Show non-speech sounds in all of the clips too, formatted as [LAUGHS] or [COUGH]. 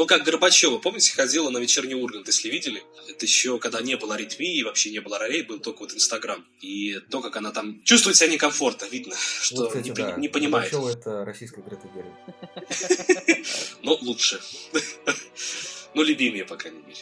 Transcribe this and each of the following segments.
Ну, как Горбачева, помните, ходила на вечерний Ургант, если видели? Это еще, когда не было аритмии, вообще не было ролей, был только вот Инстаграм. И то, как она там чувствует себя некомфортно, видно, [LAUGHS] что Вот, кстати, не, да. не понимает. Горбачева это российская Грета Гервиг. Но лучше. [LAUGHS] Ну, любимее, по крайней мере.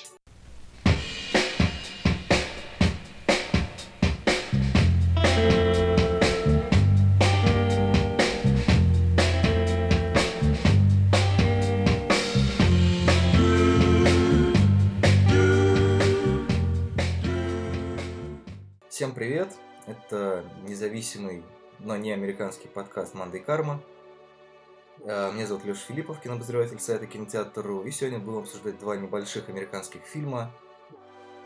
Всем привет! Это независимый, но не американский подкаст «Манда карма». Э, Меня зовут Леша Филиппов, кинообозреватель сайта Кинотеатр.ру, и сегодня будем обсуждать два небольших американских фильма,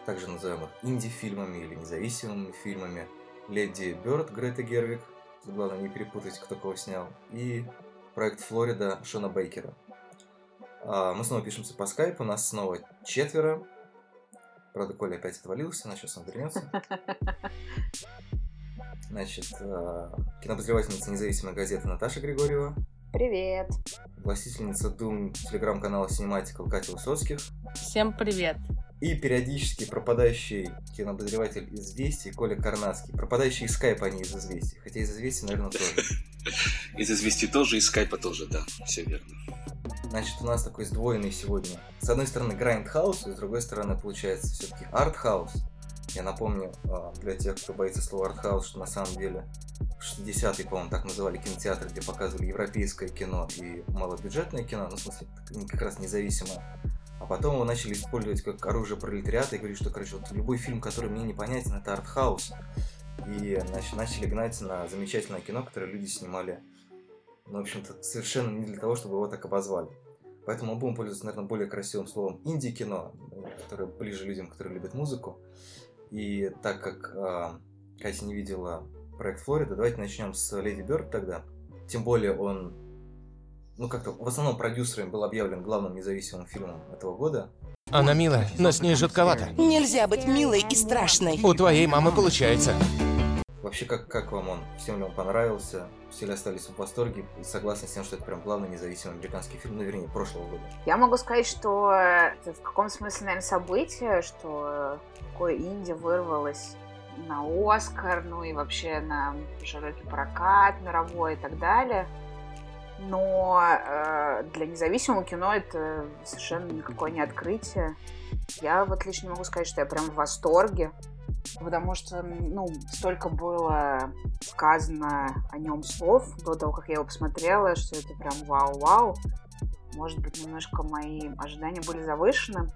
также называемых инди-фильмами или независимыми фильмами. «Леди Бёрд» Грета Гервик, главное не перепутать, кто кого снял, и проект «Флорида» Шона Бейкера. А, Мы снова пишемся по скайпу, нас снова четверо. Правда, Коля опять отвалился, но сейчас он вернется. Значит, э, кинообозревательница независимой газеты Наташа Григорьева, Привет. властительница Дум телеграм-канала Синематикал Катя Высоцких Всем привет. и периодически пропадающий кинообозреватель известий Коля Карнацкий. Пропадающий из скайпа, а не из известий. Хотя из известий, наверное, тоже. [LAUGHS] Из известий тоже, из скайпа тоже, да, все верно. Значит, у нас такой сдвоенный сегодня. С одной стороны, грайндхаус, и с другой стороны, получается, все-таки артхаус. Я напомню, а, для тех, кто боится слова артхаус, что на самом деле в 60-е, по-моему, так называли кинотеатры, где показывали европейское кино и малобюджетное кино, ну, в смысле, как раз независимое. А потом его начали использовать как оружие пролетариата и говорить, что, короче, вот любой фильм, который мне непонятен, это артхаус. И начали гнать на замечательное кино, которое люди снимали, ну, в общем-то, совершенно не для того, чтобы его так обозвали. Поэтому мы будем пользоваться, наверное, более красивым словом инди-кино, э, которое ближе людям, которые любят музыку. И так как а, Катя не видела проект Флорида, давайте начнем с Леди Бёрд тогда. Тем более он, ну как-то в основном продюсером был объявлен главным независимым фильмом этого года. Она милая, но с ней жутковато. Нельзя быть милой и страшной. У твоей мамы получается. Вообще, как, как вам он? Всем ли он понравился? Все ли остались в восторге и согласны с тем, что это прям главный независимый американский фильм, ну, вернее, прошлого года? Я могу сказать, что это в каком смысле, наверное, событие, что такое инди вырвалось на Оскар, ну и вообще на широкий прокат мировой и так далее. Но э, для независимого кино это совершенно никакое не открытие. Я вот лично могу сказать, что я прям в восторге, потому что, ну, столько было сказано о нем слов до того, как я его посмотрела, что это прям вау-вау. Может быть, немножко мои ожидания были завышены.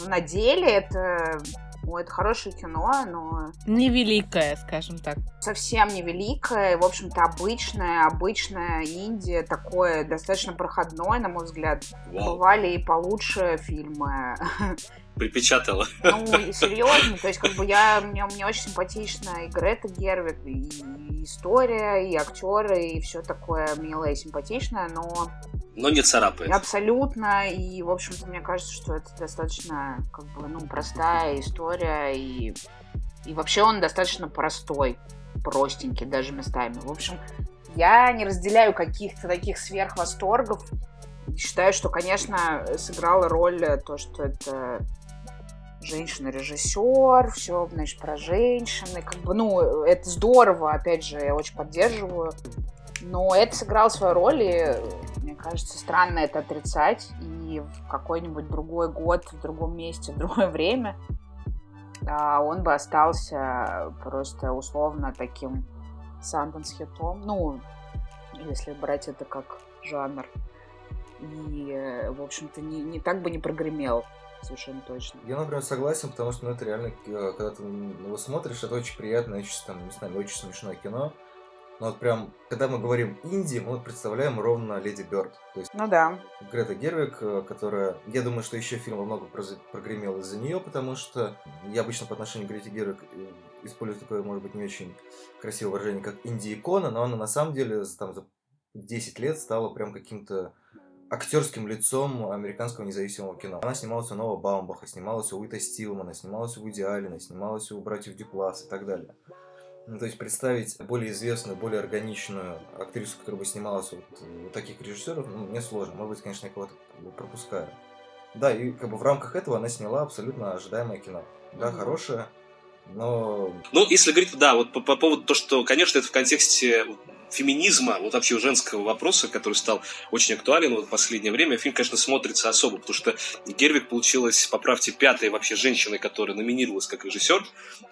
Но на деле это, ну, это хорошее кино, но Невеликая, скажем так. совсем не великое, в общем-то, обычное, обычное Индия, такое достаточно проходное, на мой взгляд. Бывали и получше фильмы. [LAUGHS] припечатала. Ну, серьезно, то есть, как бы я, мне, мне очень симпатична и Грета Гервик, и, и история, и актеры, и все такое милое и симпатичное, но Но не царапает. абсолютно, и, в общем-то, мне кажется, что это достаточно, как бы, ну, простая история, и, и вообще он достаточно простой, простенький даже местами. В общем, я не разделяю каких-то таких сверхвосторгов. Считаю, что, конечно, сыграла роль то, что это женщина-режиссер, все, значит, про женщины, как бы, ну, это здорово, опять же, я очень поддерживаю, но это сыграло свою роль, и, мне кажется, странно это отрицать, и в какой-нибудь другой год, в другом месте, в другое [LAUGHS] время а, он бы остался просто условно таким Санденс хитом, ну, если брать это как жанр. И, в общем-то, не, не так бы не прогремел, совершенно точно. Я, например, согласен, потому что ну, это реально, э, когда ты его смотришь, это очень приятное, очень, там, не знаю, очень смешное кино. Но вот прям, когда мы говорим инди, мы представляем ровно Леди Бёрд. То есть Ну да. Грета Гервик, э, которая... Я думаю, что еще фильм во многом проз- прогремел из-за нее, потому что я обычно по отношению к Грете Гервик э, использую такое, может быть, не очень красивое выражение, как инди-икона, но она на самом деле там, за 10 лет стала прям каким-то актерским лицом американского независимого кино. Она снималась у Нова Баумбаха, снималась у Уита Стилмана, снималась у Вуди Аллена, снималась у братьев Дюплас и так далее. Ну, то есть представить более известную, более органичную актрису, которая бы снималась вот у таких режиссеров, ну, мне сложно. Может быть, конечно, я кого-то пропускаю. Да, и как бы в рамках этого она сняла абсолютно ожидаемое кино. Да, Мгм. хорошее, но Ну, если говорить, да, вот по, по поводу того, что, конечно, это в контексте феминизма, вот вообще женского вопроса, который стал очень актуален вот в последнее время, фильм, конечно, смотрится особо, потому что Гервик получилась, поправьте, пятой вообще женщиной, которая номинировалась как режиссер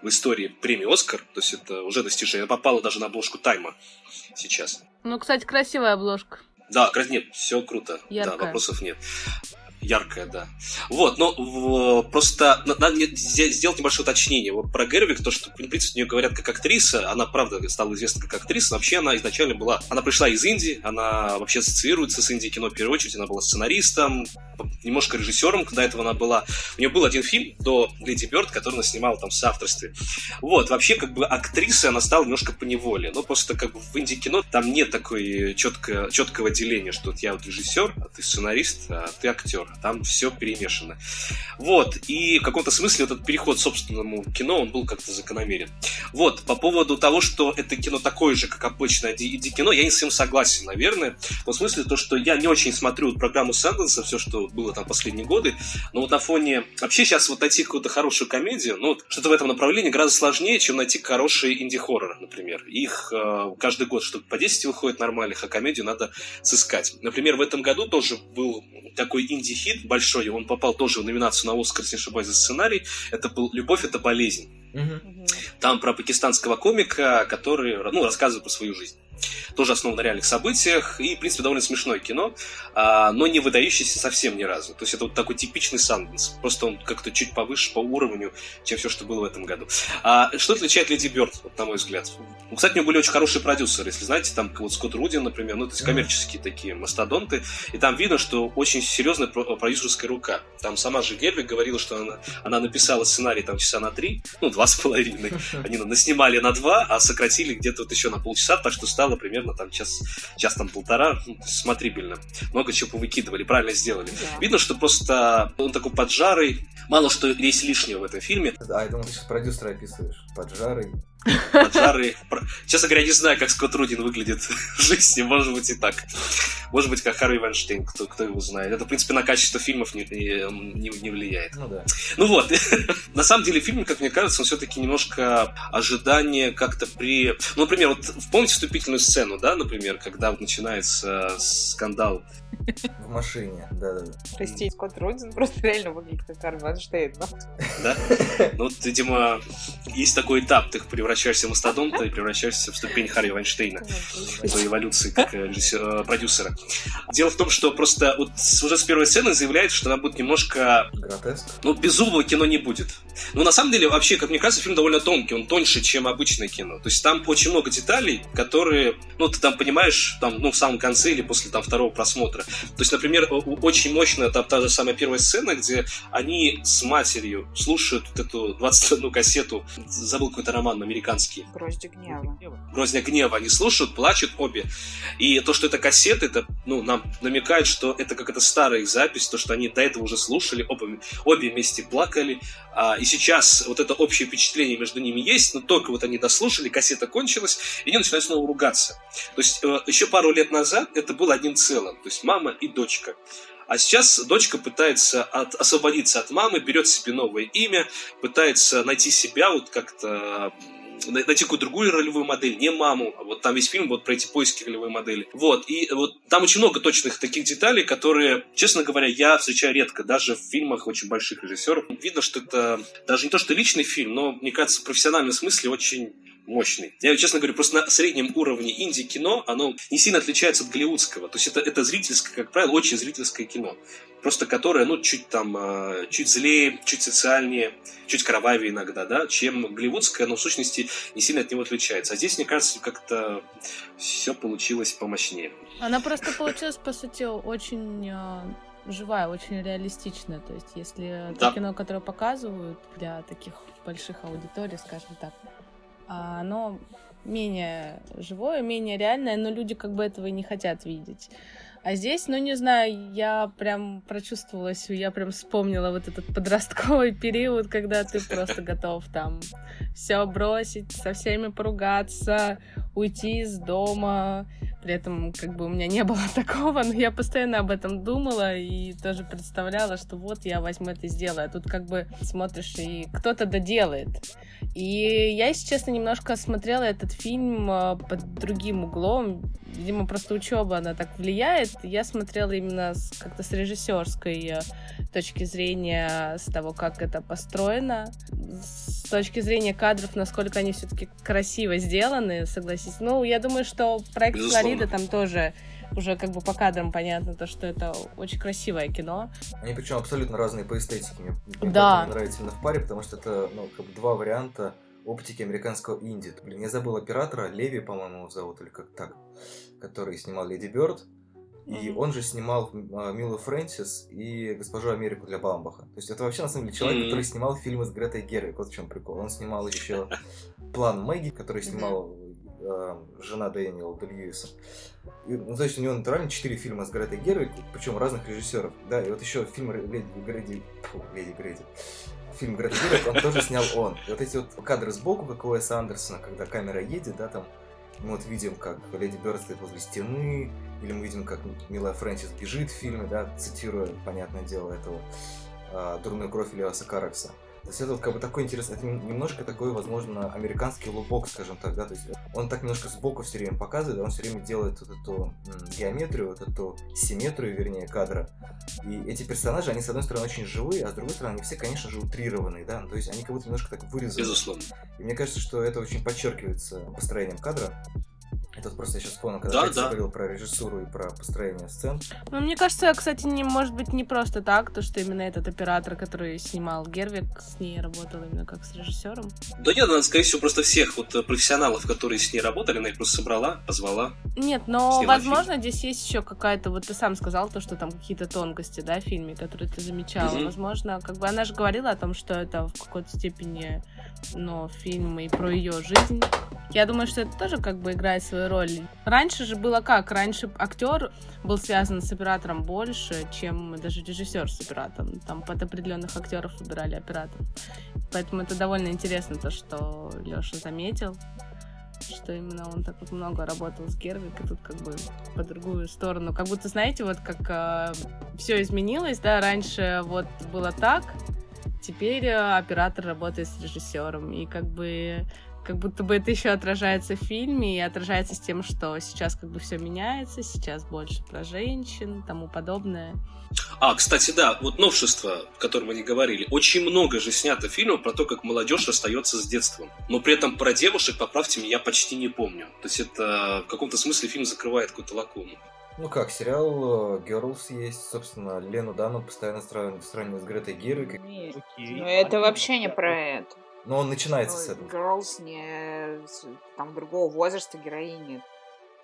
в истории премии «Оскар», то есть это уже достижение. Она попала даже на обложку «Тайма» сейчас. Ну, кстати, красивая обложка. Да, нет, все круто. Да, Яркая. вопросов нет. Яркая, да. Вот, но в- просто на- надо сделать небольшое уточнение. Вот про Гервик, то, что, в принципе, нее говорят как актриса, она, правда, стала известна как актриса, но вообще она изначально была... Она пришла из Индии, она вообще ассоциируется с Индией кино в первую очередь, она была сценаристом, немножко режиссером, когда этого она была. У нее был один фильм до Леди Бёрд, который она снимала там в соавторстве. Вот, вообще, как бы актрисой она стала немножко по неволе. Ну, просто как бы в инди-кино там нет такой четко, четкого деления, что вот я вот режиссер, а ты сценарист, а ты актер. Там все перемешано. Вот, и в каком-то смысле этот переход к собственному кино, он был как-то закономерен. Вот, по поводу того, что это кино такое же, как обычное инди-кино, я не с этим согласен, наверное. В смысле, то, что я не очень смотрю программу Сэнденса, все, что было там последние годы, но вот на фоне... Вообще сейчас вот найти какую-то хорошую комедию, ну, вот что-то в этом направлении гораздо сложнее, чем найти хорошие инди-хорроры, например. Их э, каждый год штук по 10 выходит нормальных, а комедию надо сыскать. Например, в этом году тоже был такой инди-хит большой, он попал тоже в номинацию на Оскар, если не ошибаюсь, за сценарий. Это был «Любовь – это болезнь». Мгм. Там про пакистанского комика, который ну, рассказывает про свою жизнь. Тоже основан на реальных событиях. И, в принципе, довольно смешное кино, а, но не выдающееся совсем ни разу. То есть это вот такой типичный Санденс. Просто он как-то чуть повыше по уровню, чем все, что было в этом году. А, что отличает Леди Бёрд, вот, на мой взгляд? Ну, кстати, у него были очень хорошие продюсеры, если знаете, там вот Скотт Рудин, например, ну, то есть коммерческие такие мастодонты. И там видно, что очень серьезная про- продюсерская рука. Там сама же Гервик говорила, что она, она написала сценарий там часа на три, ну, два с половиной. [LAUGHS] Они наснимали на два, а сократили где-то вот еще на полчаса, так что стало примерно там час, час там полтора, ну, смотрибельно. Много чего повыкидывали, правильно сделали. Да. Видно, что просто он такой поджарый, мало что есть лишнего в этом фильме. А, я думал, ты сейчас продюсера описываешь. Поджарый. Про- Честно говоря, не знаю, как Скотт Рудин выглядит в жизни, может быть и так. Может быть, как Харви Вайнштейн, кто, кто его знает. Это, в принципе, на качество фильмов не, не, не влияет. Ну да. Ну вот, [LAUGHS] на самом деле фильм, как мне кажется, он все-таки немножко ожидание как-то при... Ну, например, вот помните вступительную сцену, да, например, когда вот начинается скандал В машине, да-да-да. Простите, Скотт Рудин просто реально выглядит как Харви Вайнштейн. ну. да? Ну, вот, видимо, есть такой этап, ты превращаешься в мастодонта и превращаешься в ступень Харри Вайнштейна той эволюции как э, режиссера- э, продюсера. Дело в том, что просто вот с- уже с первой сцены заявляет, что она будет немножко Гротеск. Ну, беззубого кино не будет. Ну, на самом деле, вообще, как мне кажется, фильм довольно тонкий, он тоньше, чем обычное кино. То есть там очень много деталей, которые, ну, ты там понимаешь, там, ну, в самом конце или после там второго просмотра. То есть, например, очень мощная там та же самая первая сцена, где они с матерью слушают вот эту 21 кассету, забыл какой-то роман американский, Грозди гнева. «Грозня гнева». Они слушают, плачут обе. И то, что это кассеты, это, ну, нам намекает, что это какая-то старая их запись, то, что они до этого уже слушали, оба, обе вместе плакали. А, и сейчас вот это общее впечатление между ними есть, но только вот они дослушали, кассета кончилась, и они начинают снова ругаться. То есть э, еще пару лет назад это было одним целым, то есть мама и дочка. А сейчас дочка пытается от- освободиться от мамы, берет себе новое имя, пытается найти себя вот как-то найти какую-то другую ролевую модель, не маму, а вот там весь фильм вот про эти поиски ролевой модели. Вот, и вот там очень много точных таких деталей, которые, честно говоря, я встречаю редко, даже в фильмах очень больших режиссеров. Видно, что это даже не то, что личный фильм, но, мне кажется, в профессиональном смысле очень мощный. Я, честно говорю, просто на среднем уровне инди-кино оно не сильно отличается от голливудского. То есть это, это зрительское, как правило, очень зрительское кино. Просто которое, ну, чуть там, э, чуть злее, чуть социальнее, чуть кровавее иногда, да, чем голливудское, но в сущности не сильно от него отличается. А здесь, мне кажется, как-то все получилось помощнее. Она просто получилась, по сути, очень э, живая, очень реалистичная. То есть, если Да. то кино, которое показывают для таких больших аудиторий, скажем так, а оно менее живое, менее реальное, но люди как бы этого и не хотят видеть. А здесь, ну не знаю, я прям прочувствовала, себя, я прям вспомнила вот этот подростковый период, когда ты просто готов там все бросить, со всеми поругаться, уйти из дома. При этом, как бы, у меня не было [LAUGHS] такого, но я постоянно об этом думала и тоже представляла, что вот я возьму это и сделаю. А тут как бы смотришь, и кто-то доделает. И я, если честно, немножко смотрела этот фильм э, под другим углом. Видимо, просто учеба, она так влияет. Я смотрела именно как-то с режиссерской э, точки зрения, с того, как это построено, с точки зрения кадров, насколько они все-таки красиво сделаны, согласись. Ну, я думаю, что проект Безусловно. Флорида там тоже уже как бы по кадрам понятно, то, что это очень красивое кино. Они причем абсолютно разные по эстетике. Мне, мне Да. поэтому нравится именно в паре, потому что это ну, как бы два варианта оптики американского инди. Блин, я забыл оператора, Леви, по-моему, зовут, или как так, который снимал Леди Бёрд. И Мгм. он же снимал а, Милу Фрэнсис и Госпожу Америку для Бамбаха. То есть это вообще на самом деле человек, Мгм. который снимал фильмы с Гретой Гервик. Вот в чем прикол. Он снимал еще План Мэгги, который снимал э, жена Дэниела Дэ Льюиса. И, ну, значит, у него натурально четыре фильма с Гретой Гервик, причем разных режиссеров. Да, и вот еще фильм Леди Грэди... Фу, Леди Грэди. Фильм Греты Гервик, он тоже снял он. И вот эти вот кадры сбоку, как у Уэса Андерсона, когда камера едет, да, там, мы вот видим, как Леди Бёрд стоит возле стены, или мы видим, как Мила Фрэнсис бежит в фильме, да, цитируя, понятное дело, этого а, «Дурную кровь» Леоса Каракса. То есть это вот как бы такой интересный, это нем- немножко такой, возможно, американский лубок, скажем так, да, то есть он так немножко сбоку все время показывает, он все время делает вот эту геометрию, вот эту симметрию, вернее, кадра. И эти персонажи, они, с одной стороны, очень живые, а с другой стороны, они все, конечно же, утрированные, да, то есть они как будто немножко так вырезаны. Безусловно. И мне кажется, что это очень подчеркивается построением кадра. Это просто я сейчас вспомнил, когда Да, Катя да. говорил про режиссуру и про построение сцен. Ну, мне кажется, кстати, не может быть не просто так, то, что именно этот оператор, который снимал Гервик, с ней работал именно как с режиссером. Да нет, она, скорее всего, просто всех вот э, профессионалов, которые с ней работали, она их просто собрала, позвала. Нет, но, возможно, здесь есть еще какая-то, вот ты сам сказал, то, что там какие-то тонкости, да, в фильме, которые ты замечала. Мгм. Возможно, как бы она же говорила о том, что это в какой-то степени, ну, фильм и про ее жизнь. Я думаю, что это тоже как бы играет свою роль. Раньше же было как? Раньше актер был связан с оператором больше, чем даже режиссер с оператором. Там под определенных актеров выбирали оператор. Поэтому это довольно интересно, то, что Леша заметил что именно он так вот много работал с Гервик, и тут как бы по другую сторону. Как будто, знаете, вот как все изменилось, да, раньше вот было так, теперь э, оператор работает с режиссером, и как бы как будто бы это еще отражается в фильме и отражается с тем, что сейчас как бы все меняется, сейчас больше про женщин, тому подобное. А, кстати, да, вот новшество, о котором мы не говорили. Очень много же снято фильмов про то, как молодежь расстается с детством. Но при этом про девушек, поправьте меня, я почти не помню. То есть это в каком-то смысле фильм закрывает какую-то лакуну. Ну как, сериал э, Girls есть, собственно, Лену Дану постоянно сравнивают с Гретой Гервик. Нет, Окей. ну это вообще не про это. Но он начинается с Ну, этого. Girls не с- там другого возраста героини.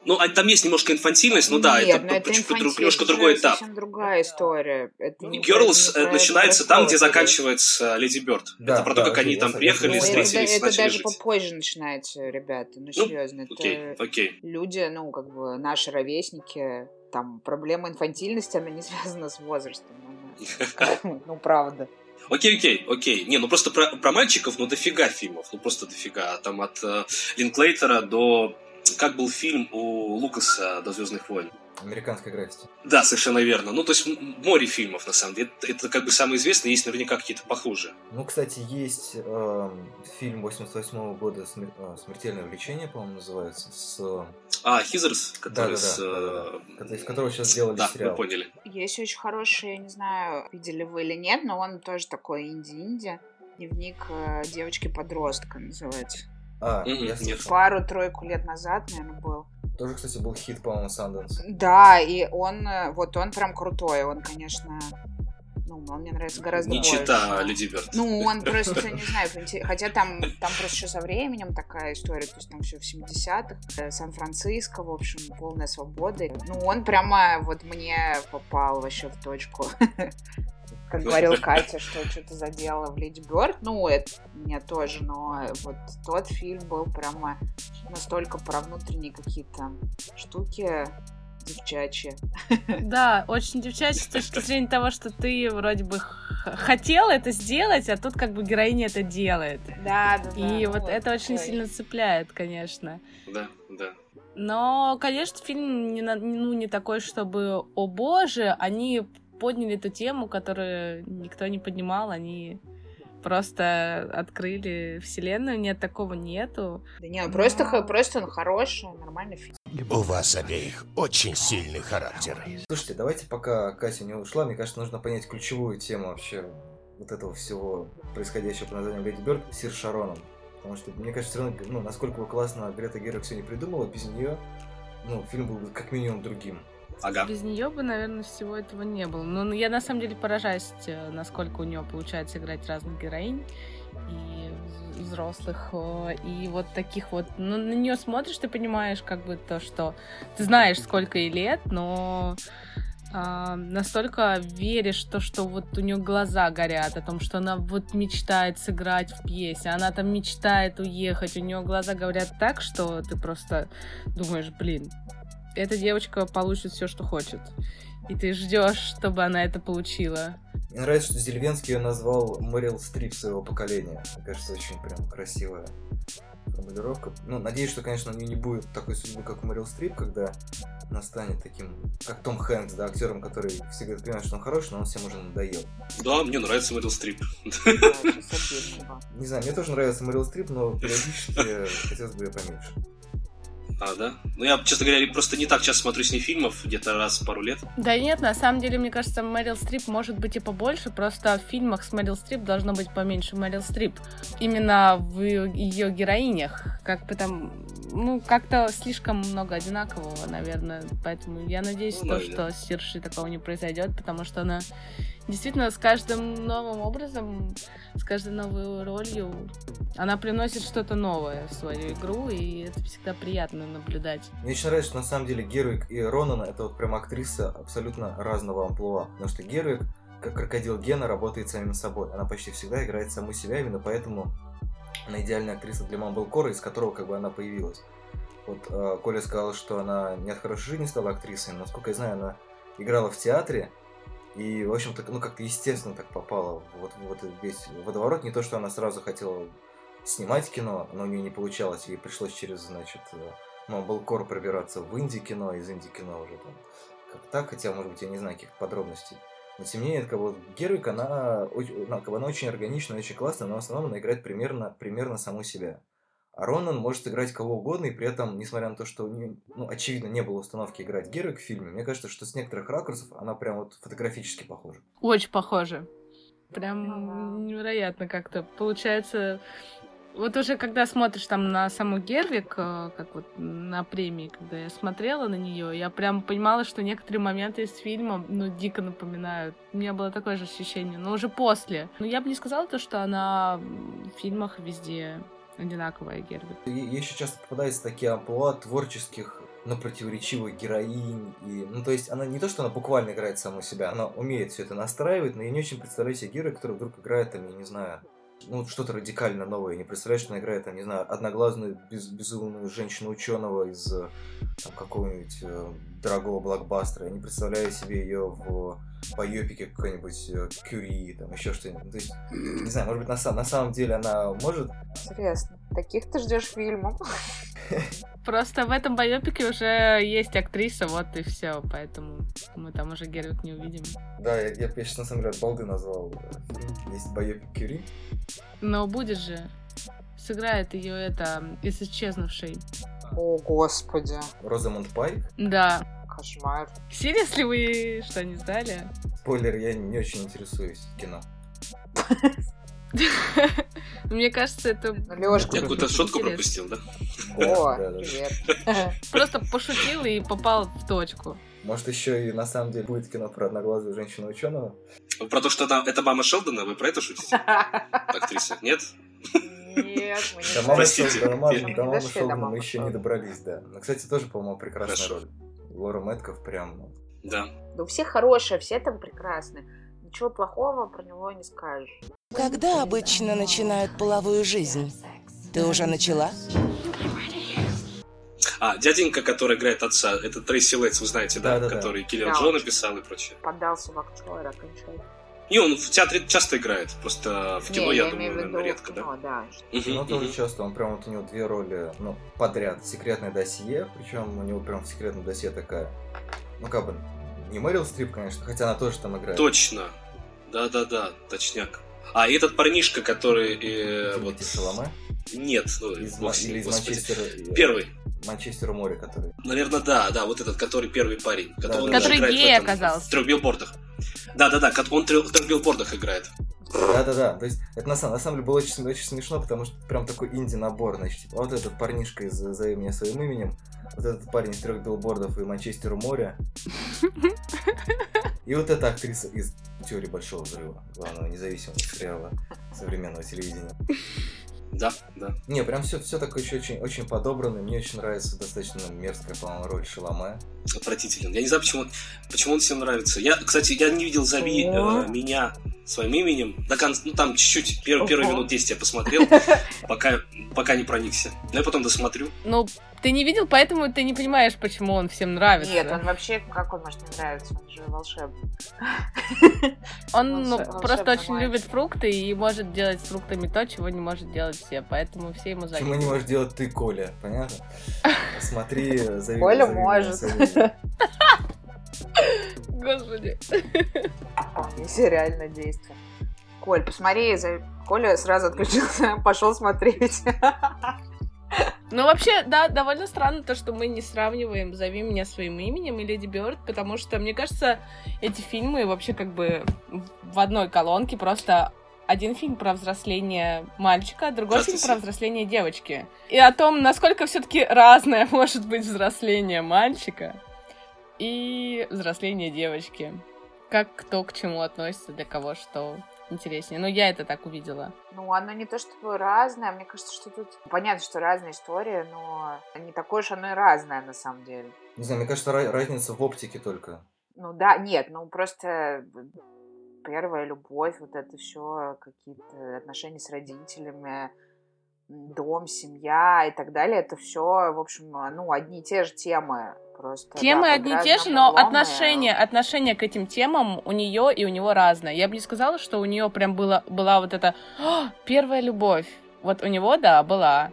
Ну, а там есть немножко инфантильность, ну да, Нет, это, ну это чуть- инфантиль, немножко это другой этап. совсем другая история. Это не про- Girls не э, про начинается там, где заканчивается Леди Бёрд. Да, это про то, да, как они окей, там я приехали, Ну, это, встретились, это начали даже жить. попозже начинается, ребята. Ну, Ну, серьезно, это Окей, окей. люди, ну, как бы наши ровесники, там проблема инфантильности, она не [LAUGHS] связана с возрастом. она- Ну, правда. Окей, окей, окей. Не, ну просто про, про мальчиков, ну дофига фильмов, ну просто дофига. Там от э, Линклейтера до... Как был фильм у Лукаса до Звездных войн? Американская граффити. Да, совершенно верно. Ну, то есть море фильмов, на самом деле. Это, это как бы самое известное, есть наверняка какие-то похуже. Ну, кстати, есть эм, фильм 88 года «Смер- э, «Смертельное влечение», по-моему, называется, с... э, А, Хизерс, который с... Да-да-да, э, из которого сейчас сделали Да, сериал. мы поняли. Есть очень хороший, я не знаю, видели вы или нет, но он тоже такой инди-инди. Дневник э, девочки-подростка называется. А, Мгм, я слышал. Пару-тройку лет назад, наверное, был. Тоже, кстати, был хит, по-моему, Санденс. Да, и он, э, вот он прям крутой, он, конечно, ну, он мне нравится гораздо Не больше. чита Леди Бёрд. Ну, он просто, не знаю, хотя там, там просто еще со временем такая история, то есть там все в 70-х, э, Сан-Франциско, в общем, полная свобода. Ну, он прямо вот мне попал вообще в точку. [LAUGHS] Как говорил Катя, что что-то задела в Леди Бёрд. Ну, это мне тоже, но вот тот фильм был прямо настолько про внутренние какие-то штуки девчачьи. Да, очень девчачьи с точки зрения того, что ты вроде бы хотел это сделать, а тут как бы героиня это делает. Да, да, И ну вот это очень сильно цепляет, конечно. Да, Да. Но, конечно, фильм не, ну, не такой, чтобы, о боже, они подняли эту тему, которую никто не поднимал, они просто открыли вселенную, нет, такого нету. Да не, он просто, просто он хороший, нормальный фильм. У вас обеих очень сильный характер. Слушайте, давайте пока Катя не ушла, мне кажется, нужно понять ключевую тему вообще вот этого всего происходящего по названию Леди Бёрд Сир Шароном. Потому что, мне кажется, все равно, ну, насколько бы классно Грета Гервик все не придумала, без нее, ну, фильм был бы как минимум другим. Ага. Без нее бы, наверное, всего этого не было. Но ну, я на самом деле поражаюсь, э, насколько у нее получается играть разных героинь и вз- взрослых, э, и вот таких вот. Ну, на нее смотришь, ты понимаешь, как бы то, что ты знаешь, сколько ей лет, но а, настолько веришь то, что вот у нее глаза горят, о том, что она вот мечтает сыграть в пьесе, она там мечтает уехать, у нее глаза говорят так, что ты просто думаешь, блин, эта девочка получит все, что хочет. И ты ждешь, чтобы она это получила. Мне нравится, что Зельвенский ее назвал Мэрил Стрип своего поколения. Мне кажется, очень прям красивая формулировка. Ну, надеюсь, что, конечно, у нее не будет такой судьбы, как у Мэрил Стрип, когда она станет таким, как Том Хэнкс, да, актером, который всегда понимает, что он хороший, но он всем уже надоел. Да, мне нравится Мэрил Стрип. Не знаю, мне тоже нравится Мэрил Стрип, но периодически [LAUGHS] хотелось бы ее поменьше. А, да? Ну, я, честно говоря, просто не так часто смотрю с ней фильмов, где-то раз в пару лет. Да нет, на самом деле, мне кажется, Мэрил Стрип может быть и побольше, просто в фильмах с Мэрил Стрип должно быть поменьше Мэрил Стрип. Именно в ее героинях. Как бы там, ну, как-то слишком много одинакового, наверное. Поэтому я надеюсь, Ну, то, что с Сиршей такого не произойдет, потому что она действительно с каждым новым образом, с каждой новой ролью, она приносит что-то новое в свою игру, и это всегда приятно наблюдать. Мне очень нравится, что на самом деле Гервик и Ронан это вот прям актриса абсолютно разного амплуа. Потому что Гервик, как крокодил Гена, работает самим собой. Она почти всегда играет саму себя, именно поэтому она идеальная актриса для Мамблкора, из которого как бы она появилась. Вот э, Коля сказал, что она не от хорошей жизни стала актрисой, но, насколько я знаю, она играла в театре, и, в общем-то, ну, как-то естественно так попала вот, вот весь водоворот. Не то, что она сразу хотела снимать кино, но у нее не получалось, ей пришлось через, значит, э, Мамблкор пробираться в инди-кино, из инди-кино уже там как так, хотя, может быть, я не знаю каких подробностей. Но тем не менее, как бы, Гервик, она, она, она очень органичная, очень классная, но в основном она играет примерно, примерно саму себя. А Ронан может играть кого угодно, и при этом, несмотря на то, что у нее, ну, очевидно, не было установки играть Гервик в фильме, мне кажется, что с некоторых ракурсов она прям вот фотографически похожа. Очень похоже. Прям Ну невероятно как-то. Получается, вот уже когда смотришь там на саму Гервик, э, как вот на премии, когда я смотрела на нее, я прям понимала, что некоторые моменты из фильма, ну, дико напоминают. У меня было такое же ощущение, но уже после. Но я бы не сказала то, что она в фильмах везде одинаковая. Ей ей еще часто попадаются такие амплуа творческих, но противоречивых героинь. И, ну, то есть, она не то, что она буквально играет саму себя, она умеет все это настраивать, но я не очень представляю себе героя, который вдруг играет, там, я не знаю, ну, что-то радикально новое. Я не представляю, что она играет, там, не знаю, одноглазную, без, безумную женщину-ученого из э, какого-нибудь э, дорогого блокбастера. Я не представляю себе ее в байопике какой-нибудь э, Кюри, там, еще что-нибудь. То есть, не знаю, может быть, на, на самом деле она может Интересно. Таких ты ждешь фильмов? [LAUGHS] Просто в этом байопике уже есть актриса, вот и все, поэтому мы там уже Гервик не увидим. Да, я, я, сейчас на самом деле балды назвал э, фильм. Есть байопик Кюри. Но будет же. Сыграет ее это из исчезнувшей. О, господи. Розамонд Пайк. Да. Кошмар. Серьезно вы что, не знали? Спойлер, я не очень интересуюсь кино. [LAUGHS] Мне кажется, это Ну, Лёшка, Я какую-то шутку пропустил, да? О, привет. [LAUGHS] просто пошутил и попал в точку. Может, еще и на самом деле будет кино про одноглазую женщину-ученого? Про то, что она, это мама Шелдона, вы про это шутите? [LAUGHS] Актриса? Нет? Нет, мы не Простите. Шелдона мы еще не добрались, да. Ну, кстати, тоже, по-моему, прекрасная роль. Лора Мэтков прям... ну, Да. Да у всех хорошие, все там прекрасны. Ничего плохого про него не скажешь. Когда обычно начинают половую жизнь? Ты уже начала? А, дяденька, который играет отца, это Трейси Лейтс, вы знаете, да? Да-да-да. Который Киллер Да, Джо написал и прочее. Поддался в актера окончательно. Не, он в театре часто играет, просто в кино, Не, я, имею думаю, наверное, редко, да? кино, да. Мгм, Ну, тоже мгм. часто, он прям вот у него две роли, ну, подряд. Секретное досье, причем у него прям в секретном досье такая, ну, как бы, не Мэрил Стрип, конечно, хотя она тоже там играет. Точно. Да-да-да, точняк. А и этот парнишка, который... э, вот... Шаломе? Нет, ну, Из, ним, или из. Манчестера... э, Первый. Манчестер море, который. Наверное, да, да, вот этот, который первый парень. Который, Да, Который играет в гей оказался. В трех билбордах. Да-да-да, он в трех в трех билбордах играет. Да-да-да, то есть это на самом, на самом деле было очень, очень смешно, потому что прям такой инди-набор, значит, типа, а вот этот парнишка из «Зови меня своим именем», вот этот парень из трех билбордов и Манчестера моря, [LAUGHS] и вот эта актриса из «Теории большого взрыва», главного независимого сериала современного телевидения. Да, да. Не, прям все, все такое еще очень, очень подобрано, мне очень нравится достаточно мерзкая, по-моему, роль Шаломе. Отвратителен. Я не знаю, почему, почему он всем нравится. Я, кстати, я не видел «Зови э, меня своим именем. До конца, ну, там чуть-чуть, первые, первые минут 10 я посмотрел, [LAUGHS] пока, пока не проникся. Но я потом досмотрю. Ну, ты не видел, поэтому ты не понимаешь, почему он всем нравится. Нет, он вообще, как он может не нравиться, он же волшебник. [LAUGHS] Он ну, просто очень мальчик. любит фрукты и может делать с фруктами то, чего не может делать все, поэтому все ему Чего завидуют. не можешь делать ты, Коля, понятно? [LAUGHS] Смотри, зови, Коля может. [LAUGHS] Господи. Вполне реальное действие. Коль, посмотри, за- Коля сразу отключился, пошел смотреть. Ну, вообще, да, довольно странно то, что мы не сравниваем «Зови меня своим именем» и «Леди Бёрд», потому что, мне кажется, эти фильмы вообще как бы в одной колонке, просто один фильм про взросление мальчика, другой фильм Здравствуйте. про взросление девочки. И о том, насколько все-таки разное [LAUGHS] может быть взросление мальчика и взросление девочки. Как кто к чему относится, для кого что интереснее. Ну, я это так увидела. Ну, оно не то чтобы разное, мне кажется, что тут понятно, что разная история, но не такое уж оно и разное на самом деле. Не знаю, мне кажется, ра- разница в оптике только. Ну да, нет, ну просто первая любовь, вот это все, какие-то отношения с родителями, дом, семья и так далее, это все, в общем, ну, одни и те же темы. Просто, Темы да, одни и те же, но отношение, отношение к этим темам у нее и у него разное. Я бы не сказала, что у нее прям было, была вот эта «А, первая любовь. Вот у него, да, была.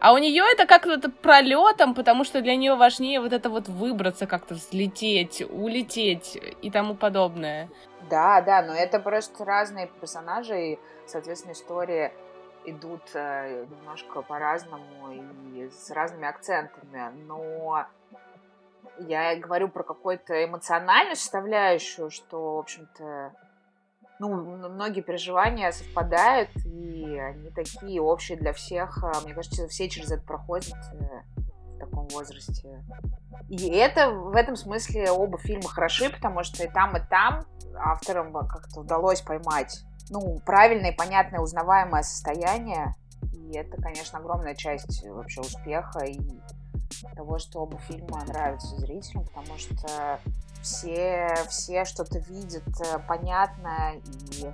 А у нее это как-то пролетом, потому что для нее важнее вот это вот выбраться, как-то взлететь, улететь и тому подобное. Да, да, но это просто разные персонажи, и, соответственно, истории идут э, немножко по-разному и с разными акцентами, но я говорю про какую-то эмоциональную составляющую, что, в общем-то, ну, многие переживания совпадают, и они такие общие для всех. А, Мне кажется, все через это проходят э, в таком возрасте. И это в этом смысле оба фильма хороши, потому что и там, и там авторам как-то удалось поймать ну, правильное, понятное, узнаваемое состояние. И это, конечно, огромная часть вообще успеха и того, что оба фильма нравятся зрителям, потому что все, все что-то видят э, понятно и,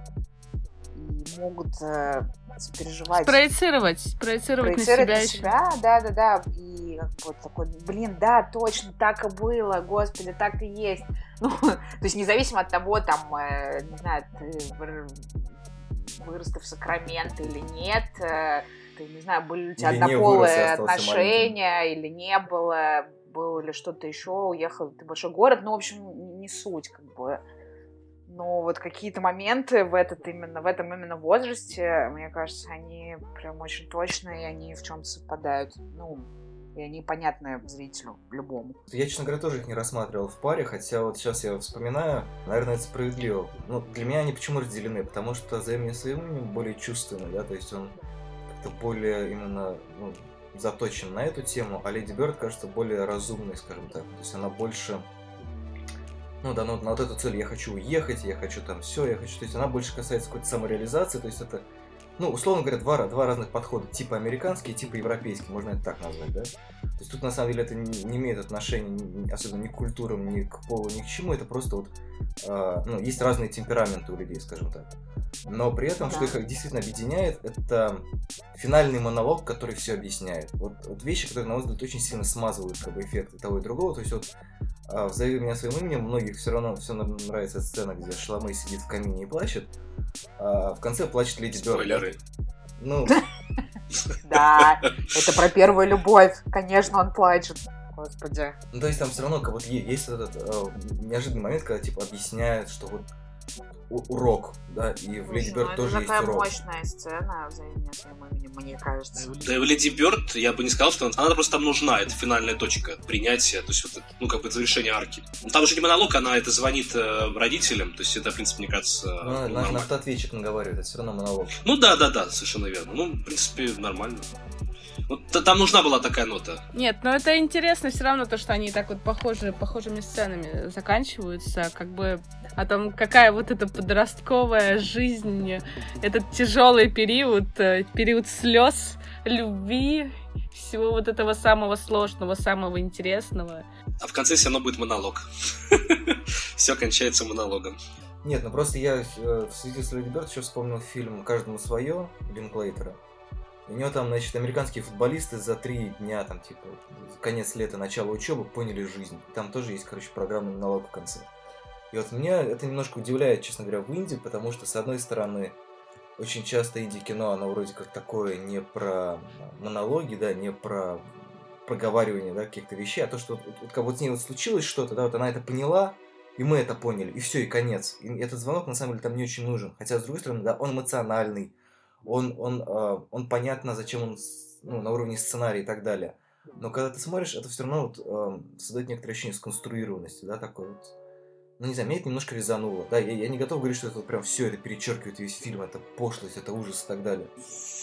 и могут э, сопереживать Проецировать, проецировать, проецировать на себя, на еще. себя, да, да, да, и как вот такой, блин, да, точно, так и было, господи, так и есть. [LAUGHS] Ну, то есть независимо от того, там, э, не знаю, ты выр- вырос ты в Сакраменто или нет, э, ты, не знаю, были ли у тебя Или однополые отношения или не было, было ли что-то еще, уехал ты в большой город, ну, в общем, не суть, как бы. Но вот какие-то моменты в этот именно в этом именно возрасте, мне кажется, они прям очень точные, и они в чем совпадают. Ну, и они понятны зрителю любому. Я, честно говоря, тоже их не рассматривал в паре, хотя вот сейчас я вспоминаю, наверное, это справедливо. Но для меня они почему разделены? Потому что «Зови меня своим именем» более чувственный, да, то есть он как-то более именно ну, заточен на эту тему, а «Леди Бёрд» кажется более разумной, скажем так. То есть она больше ну да, ну, на вот эту цель я хочу уехать, я хочу там все, я хочу, то есть она больше касается какой-то самореализации, то есть это, ну, условно говоря, два, два разных подхода, типа американский, типа европейский, можно это так назвать, да? То есть тут на самом деле это не, не имеет отношения ни- особенно ни к культурам, ни к полу, ни к чему, это просто вот, э, ну, есть разные темпераменты у людей, скажем так. Но при этом, что Да. их действительно объединяет, это финальный монолог, который все объясняет. Вот, вот вещи, которые, на мой взгляд, очень сильно смазывают как бы, эффекты того и другого. То есть вот а, в «Зови меня своим именем» многих все равно все нравится сцена, где Шламей сидит в камине и плачет. А в конце плачет Леди Бёрд. Спойлеры. Ну, [LAUGHS] Да, это про первую любовь. Конечно, он плачет. Господи. ну, то есть там все равно как вот е- есть этот э, неожиданный момент, когда типа объясняют, что вот урок, да, и в Леди ну, Бёрд это тоже есть такая урок. мощная сцена, «Зови меня своим именем», мне кажется. Да и в Леди Бёрд я бы не сказал, что она, она просто там нужна, это финальная точка принятия, то есть вот это, ну, как бы завершение арки. Ну, Там же не монолог, она это звонит э, родителям, то есть это, в принципе, мне кажется, Ну, ну, на, на нормально. автоответчик наговаривает, это все равно монолог. Ну да, да, да, совершенно верно. Ну, в принципе, нормально. Ну, т- там нужна была такая нота. Нет, но это интересно все равно, то, что они так вот похожи, похожими сценами заканчиваются, как бы о том, какая вот эта подростковая жизнь, этот тяжелый период, э, период слез, любви, всего вот этого самого сложного, самого интересного. А в конце все равно будет монолог. [LAUGHS] Все кончается монологом. Нет, ну просто я э, в связи с Леди Бёрд еще вспомнил фильм «Каждому свое» Линклейтера. У него там, значит, американские футболисты за три дня, там, типа, конец лета, начало учебы, поняли жизнь. Там тоже есть, короче, программный монолог в конце. И вот меня это немножко удивляет, честно говоря, в Инди, потому что, с одной стороны, очень часто инди-кино, оно вроде как такое не про монологи, да, не про проговаривание, да, каких-то вещей, а то, что вот, вот как вот с ней вот случилось что-то, да, вот она это поняла, и мы это поняли, и все, и конец. И этот звонок на самом деле там не очень нужен. Хотя, с другой стороны, да, он эмоциональный, он, он, э, он понятно, зачем он ну, на уровне сценария и так далее. Но когда ты смотришь, это все равно вот, э, создает некоторое ощущение сконструированности, да, такой вот. Ну, не знаю, меня это немножко резануло. Да, я, я не готов говорить, что это прям все, это перечеркивает весь фильм, это пошлость, это ужас и так далее.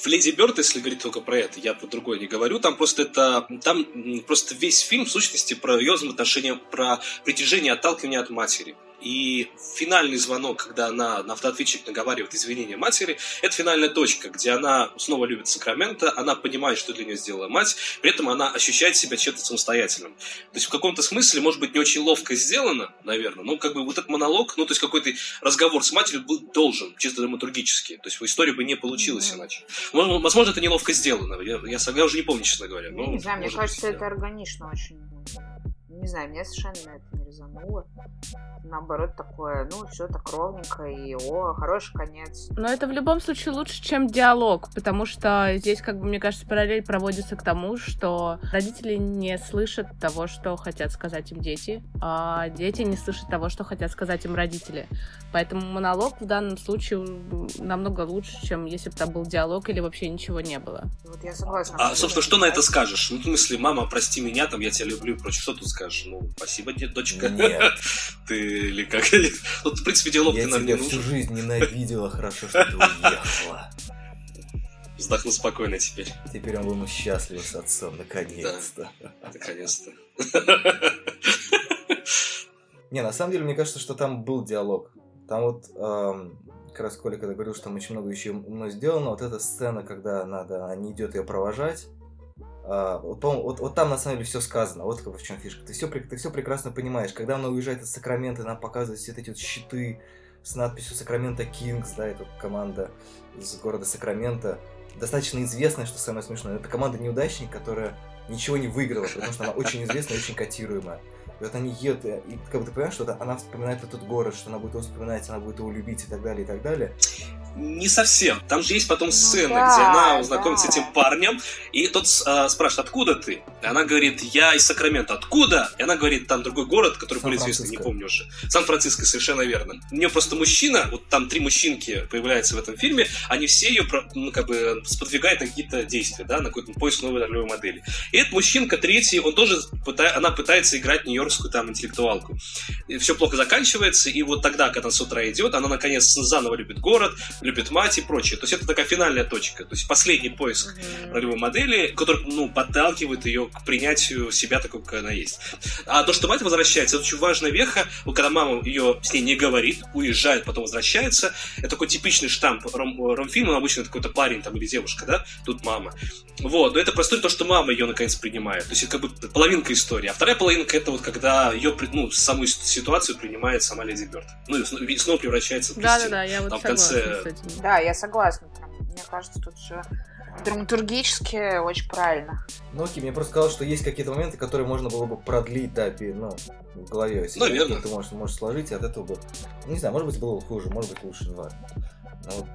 В Леди Бёрд, если говорить только про это, я про другое не говорю, там просто это, там просто весь фильм в сущности про ее взаимоотношения, про притяжение, отталкивание от матери. И финальный звонок, когда она на автоответчик наговаривает извинения матери, это финальная точка, где она снова любит Сакраменто, она понимает, что для нее сделала мать, при этом она ощущает себя чем-то самостоятельным. То есть в каком-то смысле, может быть, не очень ловко сделано, наверное, но как бы вот этот монолог, ну, то есть какой-то разговор с матерью был должен, чисто драматургически. То есть в истории бы не получилось Мгм. иначе. Возможно, это неловко сделано. Я, я, я уже не помню, честно говоря. Ну, не знаю, мне кажется, быть, это органично очень. Не знаю, меня совершенно это не резануло. Наоборот, такое, ну, все так ровненько, и о, хороший конец. Но это в любом случае лучше, чем диалог, потому что здесь, как бы, мне кажется, параллель проводится к тому, что родители не слышат того, что хотят сказать им дети, а дети не слышат того, что хотят сказать им родители. Поэтому монолог в данном случае намного лучше, чем если бы там был диалог или вообще ничего не было. Вот я согласна. А, собственно, что на это скажешь? Ну, в смысле, мама, прости меня, там, я тебя люблю и прочее. Что тут скажешь? Ну, спасибо, дед, дочка. Нет. Ты или как? Тут, в принципе, диалог Я ты нам не всю жизнь ненавидела, хорошо, что ты уехала. Вздохну спокойно теперь, Теперь он был счастлив с отцом, наконец-то. наконец-то. Не, на самом деле, мне кажется, что там был диалог. Там вот, эм, как раз Коля когда говорил, что там очень много еще умно сделано, вот эта сцена, когда надо, она не идет ее провожать, а, вот, вот, там на самом деле все сказано, вот как в чем фишка. Ты все, ты все прекрасно понимаешь. Когда она уезжает из Сакрамента, она показывает все эти вот щиты с надписью Сакраменто Кингс, да, это команда из города Сакраменто. Достаточно известная, что самое смешное. Это команда неудачник, которая ничего не выиграла, потому что она очень известная очень котируемая. И вот они едут, и как бы ты понимаешь, что она вспоминает этот город, что она будет его вспоминать, она будет его любить и так далее, и так далее. Не совсем. Там же есть потом Ну сцена, да, где она знакомится да. с этим парнем, и тот а, спрашивает, откуда ты? И она говорит, я из Сакрамента. Откуда? И она говорит, там другой город, который более известный, не помню уже. Сан-Франциско, совершенно верно. У нее просто мужчина, вот там три мужчинки появляются в этом фильме, они все ее ну, как бы сподвигают на какие-то действия, да, на какой-то поиск новой ролевой модели. И этот мужчинка третий, он тоже, пыта- она пытается играть нью-йоркскую там интеллектуалку. Все плохо заканчивается, и вот тогда, когда с утра идет, она наконец заново любит город, любит мать и прочее. То есть это такая финальная точка, то есть последний поиск Мгм. ролевой модели, который, ну, подталкивает ее к принятию себя такой, как она есть. А то, что мать возвращается, это очень важная веха. Когда мама ее с ней не говорит, уезжает, потом возвращается, это такой типичный штамп ром, ромфильма, обычно это какой-то парень там или девушка, да, тут мама. Вот, но это просто то, что мама ее наконец принимает. То есть это как бы половинка истории. А вторая половинка это вот когда ее, ну, саму ситуацию принимает сама Леди Бёрд. Ну, и снова- превращается в Кристину. Да-да-да, я вот Там в конце- этим. Да, я согласна. Прям, мне кажется, тут же Драматургически очень правильно. Ну окей, мне просто сказал, что есть какие-то моменты, которые можно было бы продлить, да, пи- ну, в голове. себе. Наверное. Ты можешь, можешь сложить, и от этого бы... ну, Не знаю, может быть, было бы хуже, может быть, лучше, не важно. Но вот,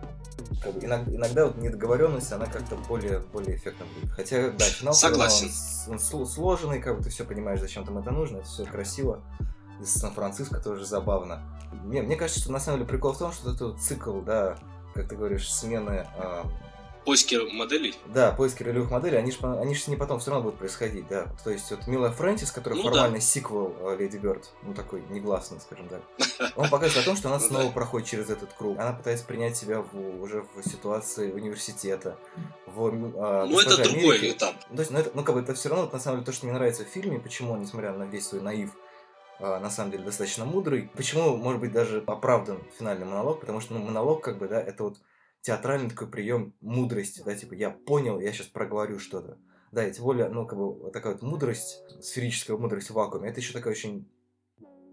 как бы, иногда, иногда вот недоговоренность, она как-то более, более эффектно будет. Хотя, да, финал Согласен. он он сло- сложный, как бы ты все понимаешь, зачем там это нужно, это все красиво. Из Сан-Франциско тоже забавно. Мне, мне кажется, что на самом деле прикол в том, что это вот цикл, да, как ты говоришь, смены а, Поиски моделей. да, поиски ролевых моделей, они же они ж не потом все равно будут происходить, да. То есть вот Мила Фрэнсис, который Ну формально сиквел э, Леди Бёрд, ну такой негласный, скажем так, [LAUGHS] он показывает о том, что она Ну снова да. проходит через этот круг. Она пытается принять себя в- уже в ситуации университета, в э, Ну, это «Госпоже другой Америки». этап. Ну, то есть, ну, это, ну, как бы это все равно, на самом деле, то, что мне нравится в фильме, почему он, несмотря на весь свой наив, а, на самом деле достаточно мудрый. Почему, может быть, даже оправдан финальный монолог, потому что ну, монолог, как бы, да, это вот театральный такой прием мудрости, да, типа, я понял, я сейчас проговорю что-то. Да, и тем более, ну, как бы, такая вот мудрость, сферическая мудрость в вакууме, это еще такая очень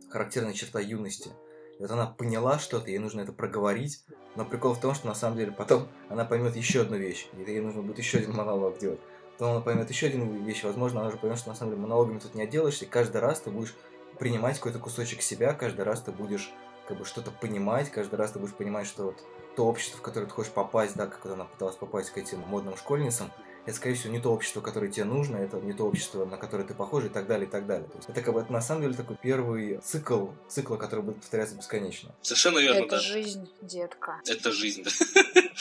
характерная черта юности. И вот она поняла что-то, ей нужно это проговорить, но прикол в том, что на самом деле потом она поймет еще одну вещь, и ей нужно будет еще один монолог делать. Потом она поймет еще один вещь, возможно, она уже поймет, что на самом деле монологами тут не отделаешься, и каждый раз ты будешь принимать какой-то кусочек себя, каждый раз ты будешь как бы что-то понимать, каждый раз ты будешь понимать, что вот то общество, в которое ты хочешь попасть, да, как она пыталась попасть к этим модным школьницам, это, скорее всего, не то общество, которое тебе нужно, это не то общество, на которое ты похож, и так далее, и так далее. То есть это как бы это на самом деле такой первый цикл, цикл, который будет повторяться бесконечно. Совершенно верно, Это да. жизнь, детка. Это жизнь, да.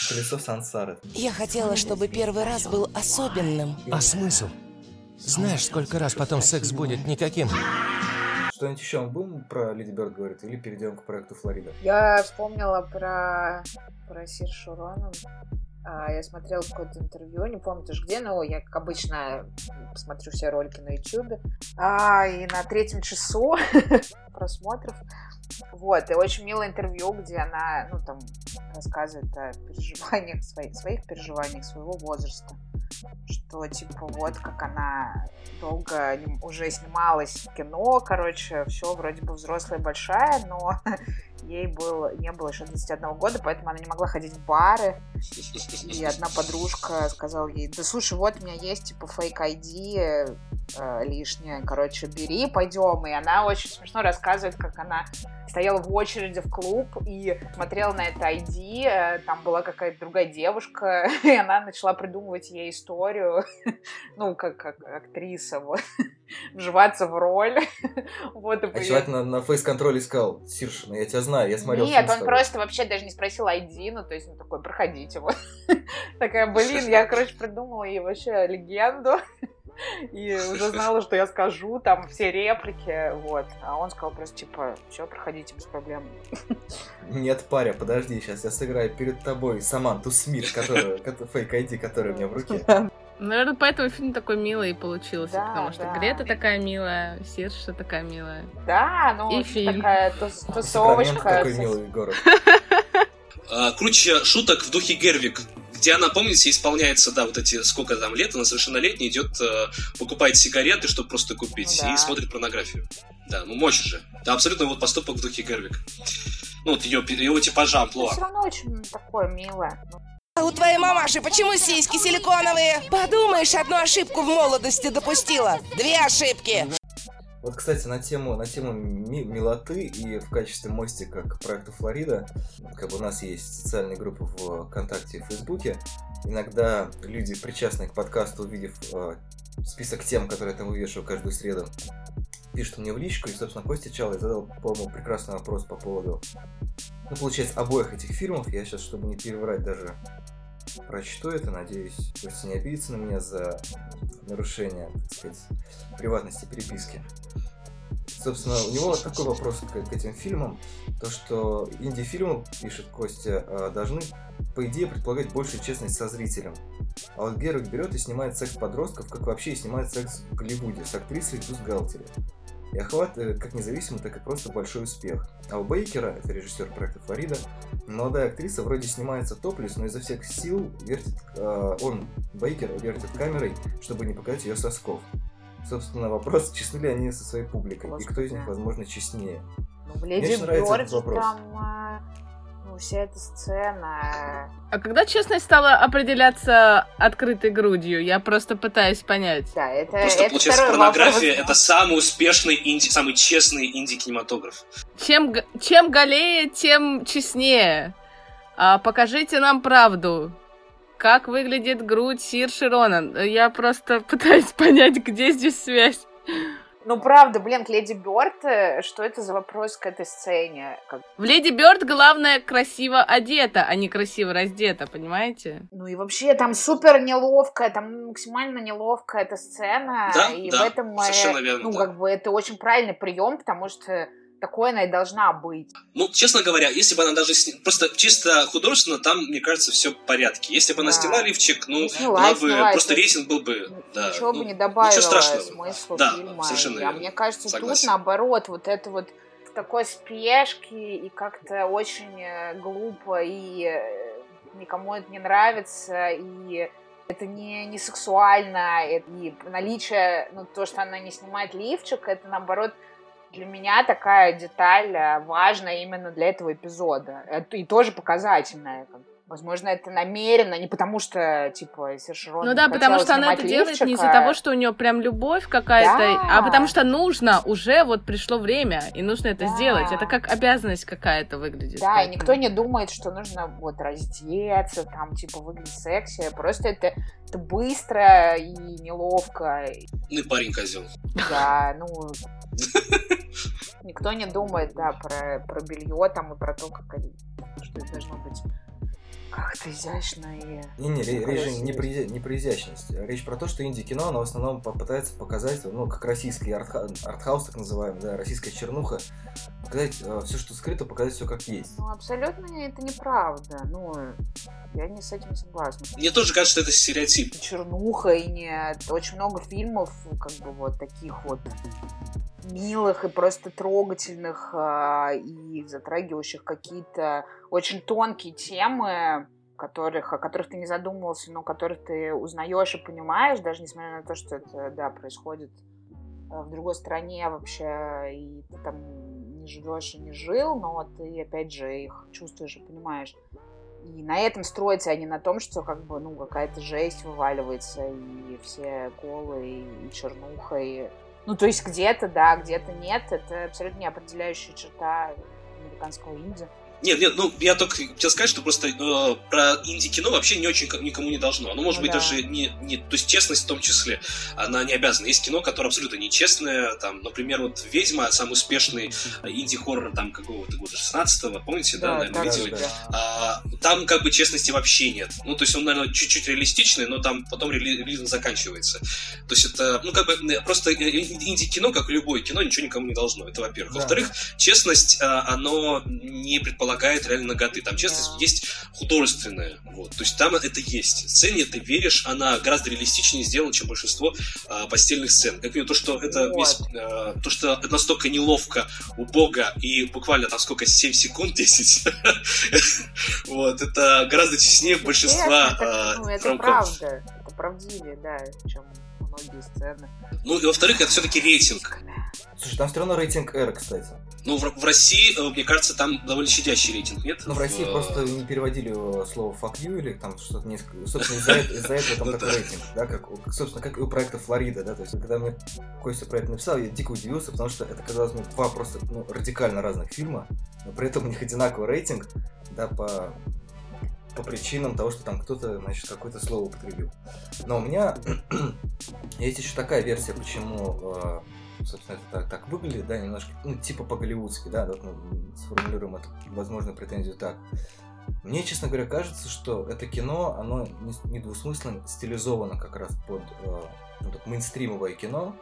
Колесо сансары. Я хотела, чтобы первый раз был особенным. А смысл? Знаешь, сколько раз потом секс будет никаким? Что-нибудь еще мы будем про Леди Бёрд говорить, или перейдем к проекту Флорида? Я вспомнила про, про Сиршу Ронан. А, Я смотрела какое-то интервью, не помню тоже где, но я, как обычно, смотрю все ролики на YouTube. А, и на третьем часу [LAUGHS] просмотров. Вот, и очень милое интервью, где она, ну, там, рассказывает о переживаниях, своих, своих переживаниях, своего возраста. Что, типа, вот как она долго уже снималась в кино, короче, все вроде бы взрослая большая, но [LAUGHS] ей было, не было еще 21 года, поэтому она не могла ходить в бары. И одна подружка сказала ей, да слушай, вот у меня есть типа фейк ID э, лишнее, короче, бери, пойдем. И она очень смешно рассказывает, как она стояла в очереди в клуб и смотрела на это ID, э, там была какая-то другая девушка, [LAUGHS] и она начала придумывать ей историю, [LAUGHS] ну, как, как актриса, вот, [LAUGHS] вживаться в роль. Вот, и А человек на, на фейс-контроле сказал, Сирш, ну я тебя знаю, я смотрел Нет, он тобой». просто вообще даже не спросил ID, ну, то есть, ну, такой, проходите, вот. Такая, блин, я, короче, придумала ей вообще легенду. И уже знала, что я скажу, там, все реплики, вот. А он сказал просто, типа, все, проходите без проблем. Нет, паря, подожди, сейчас я сыграю перед тобой Саманту Смит, которая, [LAUGHS] фейк ID, которая у меня в руке. Наверное, поэтому фильм такой милый получился, Да, потому что да. Грета такая милая, Сирша такая милая. Да, ну, И фильм. такая тус- тусовочка. такой милый город. [LAUGHS] [LAUGHS] А, Круче шуток в духе Гервик, где она, помните, исполняется, да, вот эти, сколько там лет, она совершеннолетняя, идет, э, покупает сигареты, чтобы просто купить, Ну да. и смотрит порнографию. Да, ну мощь же. Да, абсолютно вот поступок в духе Гервик. Ну, вот ее, его типажа, амплуа. все равно очень такое милое. А у твоей мамаши почему сиськи силиконовые? Подумаешь, одну ошибку в молодости допустила. Две ошибки. Вот, кстати, на тему, на тему ми- милоты и в качестве мостика к проекту Флорида, как бы у нас есть социальные группы в ВКонтакте и Фейсбуке. Иногда люди, причастные к подкасту, увидев э, список тем, которые я там вывешиваю каждую среду, пишут мне в личку, и, собственно, Костя Чалый задал, по-моему, прекрасный вопрос по поводу, ну, получается, обоих этих фильмов. Я сейчас, чтобы не переврать, даже прочту это, надеюсь, Костя не обидится на меня за нарушение, так сказать, приватности переписки. Собственно, у него вот такой вопрос к, к этим фильмам. То, что инди-фильмы, пишет Костя, э, должны, по идее, предполагать большую честность со зрителем. А вот Гервик берет и снимает секс подростков, как вообще и снимает секс в Голливуде, с актрисой в бюстгальтере. И охват э, как независимый, так и просто большой успех. А у Бейкера, это режиссер проекта Флорида, молодая актриса вроде снимается топлес, но изо всех сил вертит, э, он, Бейкер, вертит камерой, чтобы не показать ее сосков. Собственно, вопрос, честны ли они со своей публикой, и кто из них, Господи. возможно, честнее. Ну, в Мне очень нравится этот вопрос. там, а, ну, вся эта сцена... А когда честность стала определяться открытой грудью? Я просто пытаюсь понять. Да, это, Просто, это получается, порнография это самый успешный инди, самый честный инди-кинематограф. Чем, чем голее, тем честнее. А, покажите нам правду. Как выглядит грудь Сирши Ронан? Я просто пытаюсь [LAUGHS] понять, где здесь связь. Ну, правда, блин, к Леди Бёрд, э, что это за вопрос к этой сцене? Как- В Леди Бёрд главное красиво одета, а не красиво раздета, понимаете? Ну и вообще там супер неловкая, там максимально неловкая эта сцена. Да, и да, в этом, э, совершенно верно, ну, да. как бы это очень правильный прием, потому что такой она и должна быть. Ну, честно говоря, если бы она даже сни- просто чисто художественно, там, мне кажется, все в порядке. Если бы она Да. сняла лифчик, ну, Ну, сняла, она бы сняла, просто это- рейтинг был бы, да. Ничего ну, бы не добавило ничего страшного. смыслу Да, фильма. совершенно а верно. мне кажется, Согласен. тут наоборот, вот это вот в такой спешке и как-то очень э, глупо, и э, никому это не нравится, и это не, не сексуально, и наличие, ну, то, что она не снимает лифчик, это наоборот для меня такая деталь э, важная именно для этого эпизода. Это и тоже показательная. Возможно, это намеренно, не потому что, типа, Сершерон Ну да, потому что она это делает не из-за того, что у нее прям любовь какая-то, Да. а потому что нужно, уже вот пришло время, и нужно это Да. сделать. Это как обязанность какая-то выглядит. Да, и никто не думает, что нужно вот раздеться, там, типа, выглядеть секси. Просто это, это быстро и неловко. Ну и парень козел. Да, [LAUGHS] ну... Никто не думает, да, про, про белье там и про то, как это, что это должно быть как-то изящно и... Не-не, ре- речь же не про, изя- не про изящность. Речь про то, что инди-кино, оно в основном попытается показать, ну, как российский артха- артхаус, так называемый, да, российская чернуха, показать все, что скрыто, показать все как есть. Ну, абсолютно это неправда. Ну, я не с этим не согласна. Мне тоже кажется, что это стереотип. чернуха и нет. Очень много фильмов, как бы вот таких вот милых и просто трогательных а, и затрагивающих какие-то очень тонкие темы, которых, о которых ты не задумывался, но которых ты узнаешь и понимаешь, даже несмотря на то, что это, да, происходит а, в другой стране вообще, и ты там не живешь и не жил, но ты, опять же, их чувствуешь и понимаешь. И на этом строится, а не на том, что как бы, ну, какая-то жесть вываливается, и все колы, и, и чернуха, и... Ну, то есть где-то да, где-то нет. Это абсолютно не определяющая черта американского инди. Нет, нет, ну я только хотел сказать, что просто э, про инди-кино вообще не очень ко- никому не должно. Оно может Ну быть да. даже не, не. То есть честность в том числе, она не обязана. Есть кино, которое абсолютно нечестное. Там, например, вот Ведьма, самый успешный э, инди-хоррор там какого-то года, 16-го, помните, да, наверное, да, видели? да. А, там как бы честности вообще нет. Ну, то есть он, наверное, чуть-чуть реалистичный, но там потом реали- реализм заканчивается. То есть это, ну, как бы э, просто э, инди-кино, как и любое кино, ничего никому не должно. Это во-первых. Да. Во-вторых, честность, а, оно не предполагает реально наготы. Там честность Да. есть художественная. Вот. То есть там это есть. Сцене ты веришь, она гораздо реалистичнее сделана, чем большинство а, постельных сцен. Как минимум, то, что это Вот. весь, а, то, что это настолько неловко, убого и буквально там сколько, 7 секунд, [LAUGHS] 10. Вот, это гораздо честнее большинства а, ну, это ромкомов. правда. Это правдивее, да, чем многие сцены. Ну, и во-вторых, это все-таки рейтинг. Слушай, там все равно рейтинг R, кстати. Ну, в, в России, э, мне кажется, там довольно щадящий рейтинг, нет? Но в России э, просто не переводили слово fuck you или там что-то несколько. Собственно, из-за этого, из-за этого там Ну такой рейтинг, да, как, собственно, как и у проекта Флорида, да, то есть, когда мне Костя про это написал, я дико удивился, потому что это казалось мне два просто ну, радикально разных фильма, но при этом у них одинаковый рейтинг, да, по по причинам того, что там кто-то, значит, какое-то слово употребил. Но у меня [CLEARS THROAT] есть еще такая версия, почему, э, собственно, это так, так выглядит, да, немножко, ну, типа по-голливудски, да, вот мы сформулируем эту возможную претензию так. Мне, честно говоря, кажется, что это кино, оно не- недвусмысленно стилизовано как раз под э, ну, так, мейнстримовое кино.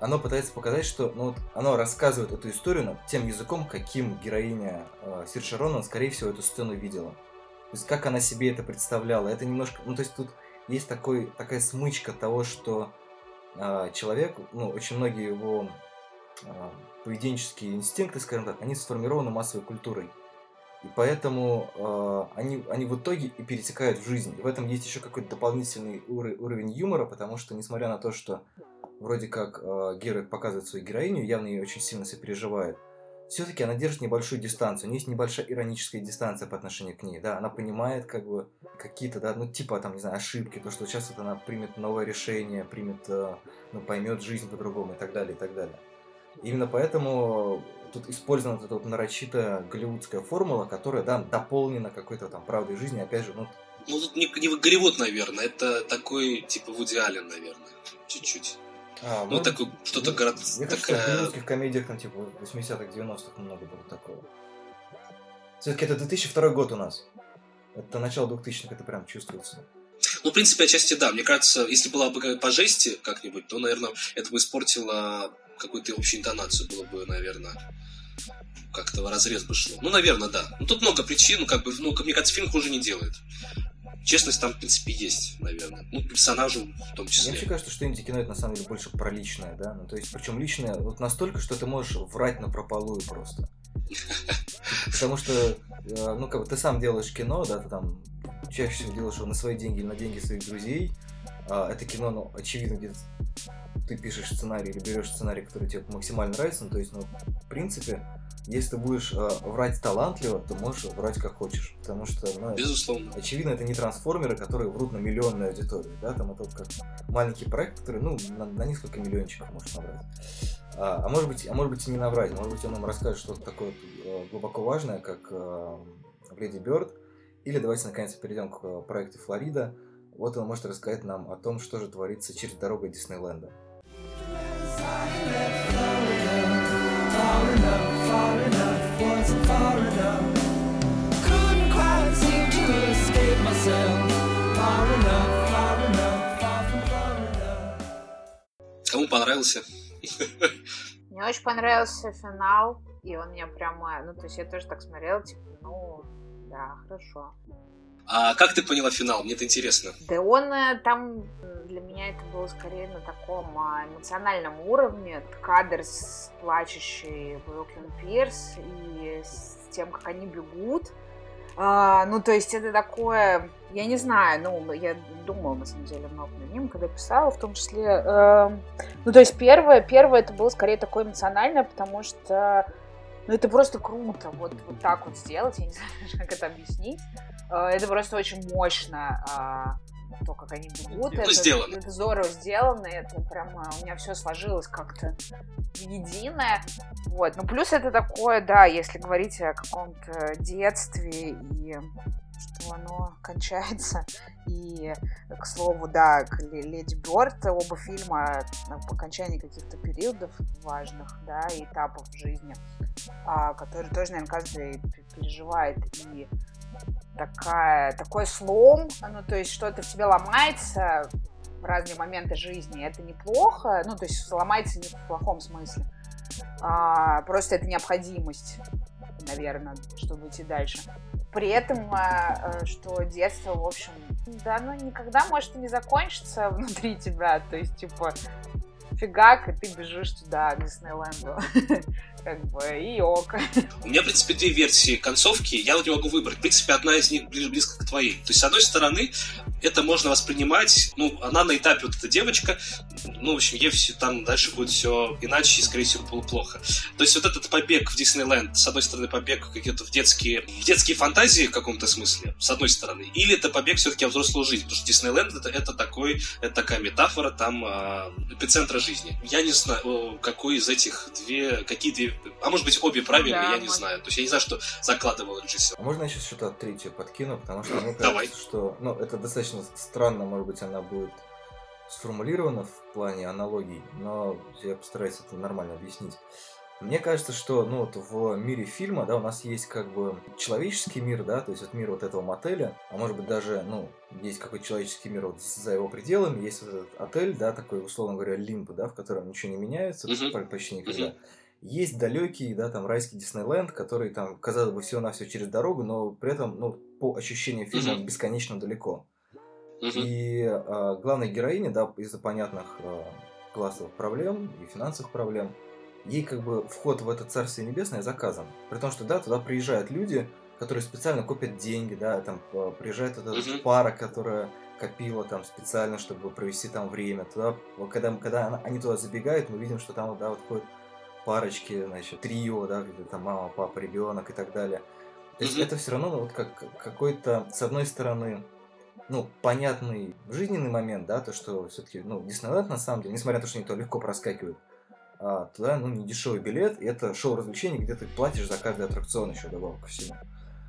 Оно пытается показать, что ну, вот оно рассказывает эту историю на- тем языком, каким героиня э, Сирша Ронан, скорее всего, эту сцену видела. То есть, как она себе это представляла. Это немножко... Ну, то есть, тут есть такой, такая смычка того, что человек, ну, очень многие его э, поведенческие инстинкты, скажем так, они сформированы массовой культурой. И поэтому э, они, они в итоге и перетекают в жизнь. И в этом есть еще какой-то дополнительный ур- уровень юмора, потому что, несмотря на то, что вроде как герой показывает свою героиню, явно ее очень сильно сопереживает, все-таки она держит небольшую дистанцию, у нее есть небольшая ироническая дистанция по отношению к ней, да, она понимает как бы какие-то, да, ну типа там, не знаю, ошибки, то, что сейчас вот она примет новое решение, примет, э, ну, поймет жизнь по-другому и так далее, и так далее. Именно поэтому тут использована вот эта вот нарочитая голливудская формула, которая, да, дополнена какой-то там правдой жизни, опять же, ну... Ну, тут не, не Голливуд, наверное, это такой, типа, Вуди Аллен, наверное, чуть-чуть. А, ну, такой, что-то город... Мне кажется, такая... в голливудских комедиях, там, типа, 80-х, 90-х много было такого. Все-таки это 2002 год у нас. Это начало 2000-х, это прям чувствуется. Ну, в принципе, отчасти да. Мне кажется, если была бы по жести как-нибудь, то, наверное, это бы испортило какую-то общую интонацию. Было бы, наверное, как-то разрез бы шло. Ну, наверное, да. Ну, тут много причин, как бы, ну, мне кажется, фильм хуже не делает честность там, в принципе, есть, наверное. Ну, персонажу в том числе. Мне вообще кажется, что инди-кино это на самом деле больше про личное, да? Ну, то есть, причем личное вот настолько, что ты можешь врать на прополую просто. [LAUGHS] Потому что, э, ну, как бы ты сам делаешь кино, да, ты там чаще всего делаешь его на свои деньги или на деньги своих друзей. А, это кино, ну, очевидно, где ты пишешь сценарий или берешь сценарий, который тебе максимально нравится, ну, то есть, ну, в принципе, если ты будешь э, врать талантливо, то можешь врать как хочешь. Потому что, ну, Безусловно. очевидно, это не трансформеры, которые врут на миллионную аудиторию. Да? Там это как маленький проект, который ну, на, на несколько миллиончиков может набрать. А, а, может быть, а может быть и не набрать. Может быть, он нам расскажет что-то такое э, глубоко важное, как э, в Леди Бёрд. Или давайте наконец перейдем к э, проекту Флорида. Вот он может рассказать нам о том, что же творится через дорогу Диснейленда. Кому понравился? Мне очень понравился финал, и он меня прямо, ну, то есть я тоже так смотрела, типа, ну, да, хорошо. А как ты поняла финал? Мне это интересно. Да он э, там для меня это было скорее на таком а, эмоциональном уровне. Кадр с плачущей Бруклин Пирс и с тем, как они бегут. А, ну, то есть это такое, я не знаю, ну, я думала, на самом деле, много над ним, когда писала, в том числе. Э, ну, то есть первое, первое это было скорее такое эмоциональное, потому что ну, это просто круто, вот, вот так вот сделать, я не знаю, [LAUGHS] как это объяснить. Э, это просто очень мощно, а, то, как они бегут. Это, это, сделано. это здорово сделано, это прям у меня все сложилось как-то единое. Вот. Ну, плюс это такое, да, если говорить о каком-то детстве и что оно кончается. И, к слову, да, Леди Бёрд, оба фильма по окончании каких-то периодов важных, да, этапов в жизни, а, которые тоже, наверное, каждый переживает. И такая, такой слом, ну, то есть что-то в тебе ломается в разные моменты жизни, это неплохо, ну, то есть ломается не в плохом смысле, а, просто это необходимость, наверное, чтобы идти дальше. При этом, а, э, что детство, в общем, да, ну никогда может и не закончится [LAUGHS] внутри тебя, то есть, типа, фигак, и ты бежишь туда, к Диснейленду. [LAUGHS] как бы, и ок. У меня, в принципе, две версии концовки, я вот не могу выбрать. В принципе, одна из них ближе близко к твоей. То есть, с одной стороны, это можно воспринимать, ну, она на этапе, вот эта девочка, ну, в общем, ей все там дальше будет все иначе, и, скорее всего, было плохо. То есть, вот этот побег в Диснейленд, с одной стороны, побег какие-то в детские, в детские фантазии в каком-то смысле, с одной стороны, или это побег все-таки в взрослую жизнь, потому что Диснейленд это, это такой, это такая метафора там э, эпицентра жизни. Я не знаю, какой из этих две, какие две а может быть, обе правильные, да, я не может. знаю. То есть я не знаю, что закладывал режиссер. А можно я сейчас что-то третье подкину, потому что мне кажется, что ну, это достаточно странно, может быть, она будет сформулирована в плане аналогий, но я постараюсь это нормально объяснить. Мне кажется, что ну, вот в мире фильма, да, у нас есть как бы человеческий мир, да, то есть вот мир вот этого мотеля, а может быть даже, ну, есть какой-то человеческий мир вот за его пределами, есть вот этот отель, да, такой, условно говоря, лимб, да, в котором ничего не меняется uh-huh. почти никогда. Uh-huh. Есть далекий, да, там райский Диснейленд, который там, казалось бы, всего на все через дорогу, но при этом, ну, по ощущению фильма, mm-hmm. бесконечно далеко. Mm-hmm. И а, главная героиня, да, из-за понятных а, классовых проблем и финансовых проблем, ей как бы вход в это Царствие Небесное заказан. При том, что, да, туда приезжают люди, которые специально копят деньги, да, там приезжает эта mm-hmm. пара, которая копила там специально, чтобы провести там время. Туда, когда, когда она, они туда забегают, мы видим, что там, да, вот ходит парочки, значит, трио, да, где там мама, папа, ребенок и так далее. То есть Мгм. это все равно ну, вот как какой-то, с одной стороны, ну, понятный жизненный момент, да, то, что все-таки, ну, Диснейленд, на самом деле, несмотря на то, что они то легко проскакивают, а, туда, ну, не дешевый билет, это шоу развлечений, где ты платишь за каждый аттракцион еще добавок ко всему.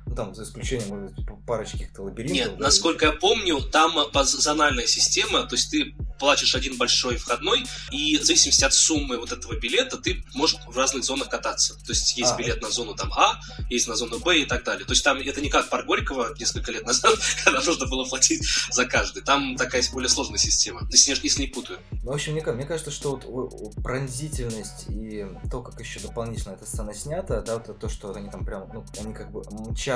Ну, там, за исключением, может быть, парочки каких-то лабиринтов. Нет, да, насколько я помню, там э, зональная система, то есть ты платишь один большой входной, и в зависимости от суммы вот этого билета ты можешь в разных зонах кататься. То есть есть А. билет на зону там А, есть на зону Б и так далее. То есть там это не как парк Горького несколько лет назад, [LAUGHS] когда нужно было платить за каждый. Там такая более сложная система, если, не- если не путаю. Ну, в общем, мне, мне кажется, что вот пронзительность и то, как еще дополнительно эта сцена снята, да, вот это то, что они там прям, ну, они как бы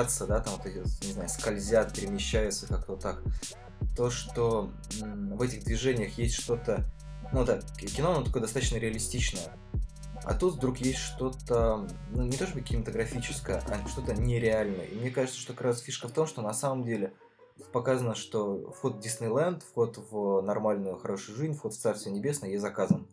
мчатся, да, там вот эти, не знаю, скользят, перемещаются как-то вот так. То, что в этих движениях есть что-то, ну да, кино, оно такое достаточно реалистичное. А тут вдруг есть что-то, ну не то чтобы кинематографическое, а что-то нереальное. И мне кажется, что как раз фишка в том, что на самом деле показано, что вход в Диснейленд, вход в нормальную, хорошую жизнь, вход в Царствие Небесное ей заказан.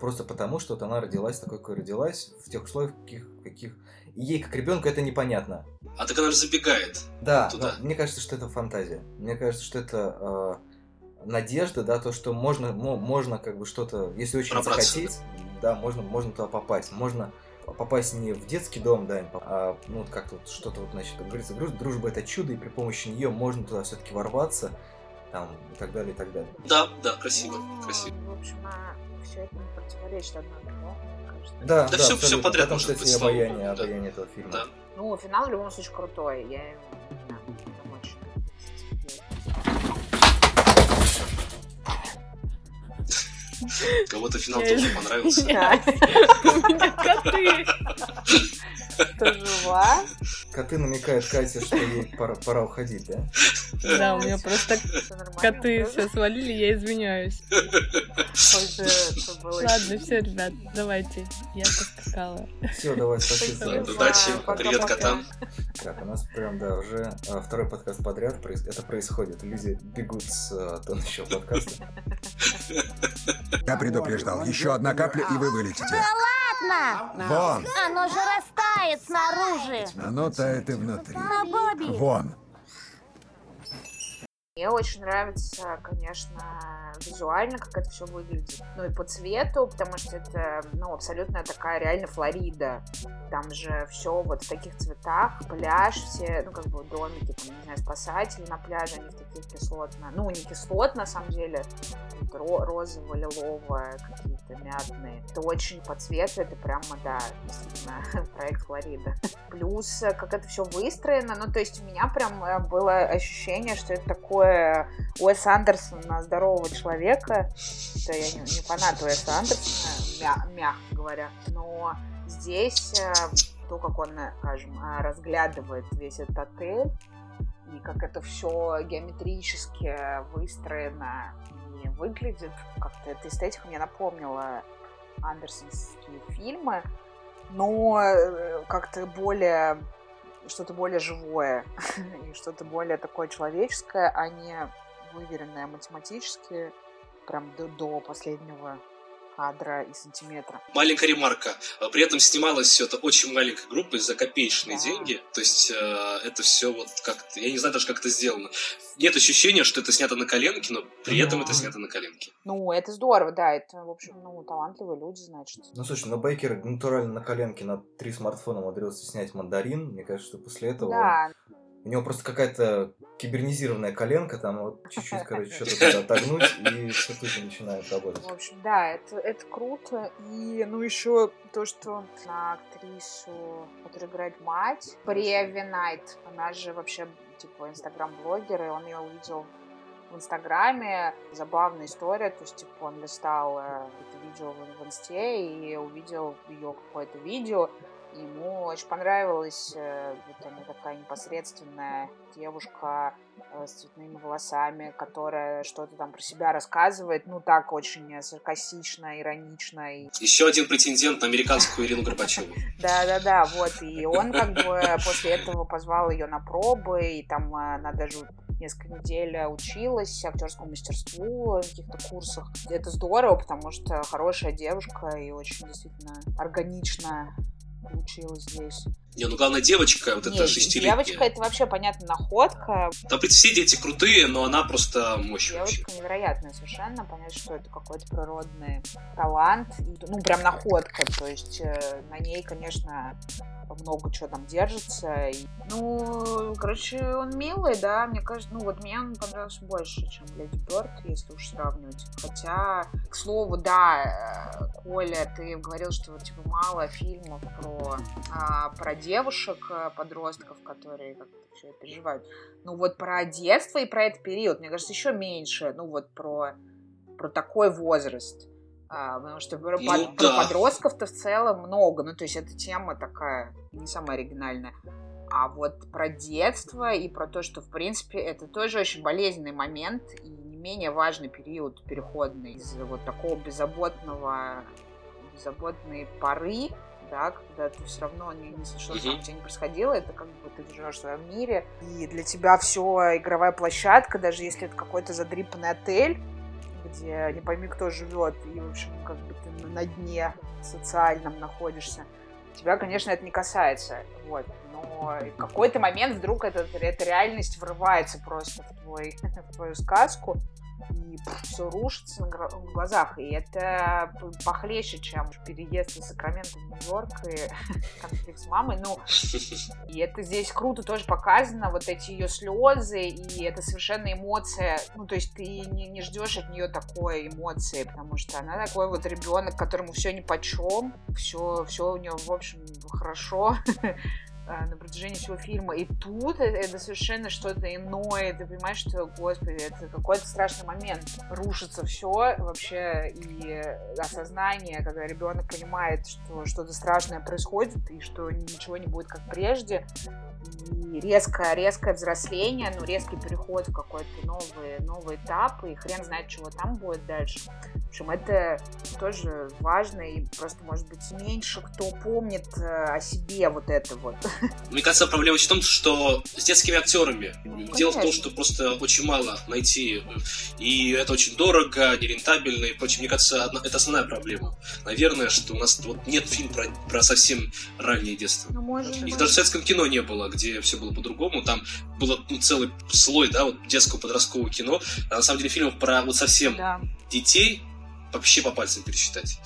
Просто потому, что вот она родилась такой, какой родилась, в тех условиях, каких, каких... Ей, как ребенку, это непонятно. А так она же забегает. Да, Туда. мне кажется, что это фантазия. Мне кажется, что это э, надежда, да, то, что можно, мо- можно как бы что-то, если очень Пробраться, захотеть, да, можно, можно туда попасть. Можно попасть не в детский дом, да, а ну вот как-то вот что-то вот, значит, как говорится, друж- дружба это чудо, и при помощи нее можно туда все-таки ворваться, там, и так далее, и так далее. Да, да, красиво, Ну, красиво. В общем, все это не противоречит одно другому, кажется. Да, Да всё- всё абсолютно. подряд может кстати, быть, слава обаяние, да. обаяние этого фильма. Да. Ну, финал в любом случае крутой. Я. Кого-то финал тоже понравился. Да. [LAUGHS] Меня коты. [LAUGHS] Ты жива? Коты намекают Кате, что ей пора, пора уходить, да? Да, у меня просто коты все свалили, я извиняюсь. Да, Ладно, все, ребят, давайте. Я поскакала. Все, давай, спасибо. Удачи, привет котам. Так, у нас прям, да, уже а, второй подкаст подряд это происходит. Люди бегут с а, тонущего подкаста. Я предупреждал. Еще одна капля, и вы вылетите. Ладно! Вон! Оно же растает снаружи! Оно тает и внутри. Но, Бобби, Вон! Мне очень нравится, конечно, визуально, как это все выглядит. Ну и по цвету, потому что это, ну, абсолютно такая реально Флорида. Там же все вот в таких цветах, пляж, все, ну, как бы домики, там, не знаю, спасатели на пляже, они в таких кислотно, ну, не кислот, на самом деле, вот ро- розово-лиловое, какие-то мятные. Это очень по цвету, это прямо, да, действительно, [LAUGHS] проект Флорида. Плюс, как это все выстроено, ну, то есть у меня прям э, было ощущение, что это такое Уэс Андерсон на здорового человека. Это я не, не фанат Уэса Андерсона, мя- мягко говоря. Но здесь э, то, как он, э, скажем, э, разглядывает весь этот отель, и как это все геометрически выстроено и выглядит, как-то эта эстетика мне напомнила андерсонские фильмы, но как-то более что-то более живое [LAUGHS] и что-то более такое человеческое, а не выверенное математически прям до, до последнего кадра и сантиметра. Маленькая ремарка. А При этом снималось все это очень маленькой группой за копеечные Да. деньги. То есть э, это все вот как-то... Я не знаю даже, как это сделано. Нет ощущения, что это снято на коленке, но при этом это снято на коленке. Ну, это здорово, да, это, в общем, ну, талантливые люди, значит. Ну, слушай, но Бейкер натурально на коленке на три смартфона умудрился снять мандарин. Мне кажется, что после этого Да, у него просто какая-то кибернизированная коленка, там вот чуть-уть, короче, [LAUGHS] что-то туда отогнуть, и все тут и начинает работать. В общем, да, это, это круто. И, ну, еще то, что на актрису, которая играет мать, Преви Найт, она же вообще, типа, инстаграм-блогер, и он ее увидел в Инстаграме. Забавная история, то есть, типа, он листал э, это видео в, в Инсте и увидел ее какое-то видео, Ему очень понравилась э, вот она такая непосредственная девушка э, с цветными волосами, которая что-то там про себя рассказывает, ну так очень э, саркастично, иронично. И... Еще один претендент на американскую Ирину Горбачеву. [LAUGHS] Да-да-да, вот, и он как бы после этого позвал ее на пробы, и там она даже несколько недель училась актерскому мастерству, на каких-то курсах. Это здорово, потому что хорошая девушка и очень действительно органично получилось здесь. Не, ну главная девочка, вот эта Нет, шестилетняя. девочка это вообще понятная находка. Там, принципе, все дети крутые, но она просто мощь вообще. Девочка невероятная совершенно. Понять, что это какой-то природный талант. Ну, прям находка. То есть э, на ней, конечно, много чего там держится. И, ну, короче, он милый, да. Мне кажется, ну вот мне он понравился больше, чем Леди Бёрд, если уж сравнивать. Хотя, к слову, да, э, Коля, ты говорил, что вот, типа мало фильмов про, а, про девушек, э, подростков, которые как-то все переживают. Ну вот про детство и про этот период, мне кажется, еще меньше. Ну вот про, про такой возраст. А, потому что про, Ну под- про да. подростков-то в целом много. Ну, то есть эта тема такая не самая оригинальная. А вот про детство и про то, что, в принципе, это тоже очень болезненный момент и не менее важный период переходный из вот такого беззаботного, беззаботной поры, да, когда ты все равно не, не что Мгм. там у тебя не происходило, это как бы ты живешь в своем мире, и для тебя все игровая площадка, даже если это какой-то задрипанный отель, где не пойми кто живет, и, в общем, как бы ты на- дне социальном находишься. Тебя, конечно, это не касается, вот, но в какой-то момент вдруг этот, эта реальность врывается просто в, твой, [LAUGHS] в твою сказку, и все рушится на глазах. И это похлеще, чем переезд из Сакрамента в Нью-Йорк и [LAUGHS] конфликт с мамой. Ну, [LAUGHS] и это здесь круто тоже показано, вот эти ее слезы, и это совершенно эмоция. Ну, то есть ты не, не ждешь от нее такой эмоции, потому что она такой вот ребенок, которому все ни по чем, все, все у нее, в общем, хорошо [LAUGHS] на протяжении всего фильма. И тут это, это совершенно что-то иное. Ты понимаешь, что, господи, это какой-то страшный момент. Рушится все вообще, и осознание, когда ребенок понимает, что что-то страшное происходит, и что ничего не будет как прежде. И резкое, резкое взросление, ну, резкий переход в какой-то новый, новый этап, и хрен знает, чего там будет дальше. В общем, это тоже важно, и просто, может быть, меньше кто помнит э, о себе вот это вот. [LAUGHS] Мне кажется, проблема в том, что с детскими актерами. Дело в том, что просто очень мало найти, и это очень дорого, нерентабельно и прочее. Мне кажется, одна- это основная проблема. Наверное, что у нас вот нет фильма про, про совсем раннее детство. Ну, может Их быть. даже в советском кино не было, где все было по-другому. Там было ну, целый слой, да, вот детского подросткового кино. А на самом деле фильмов про вот совсем Да. детей вообще по пальцам пересчитать.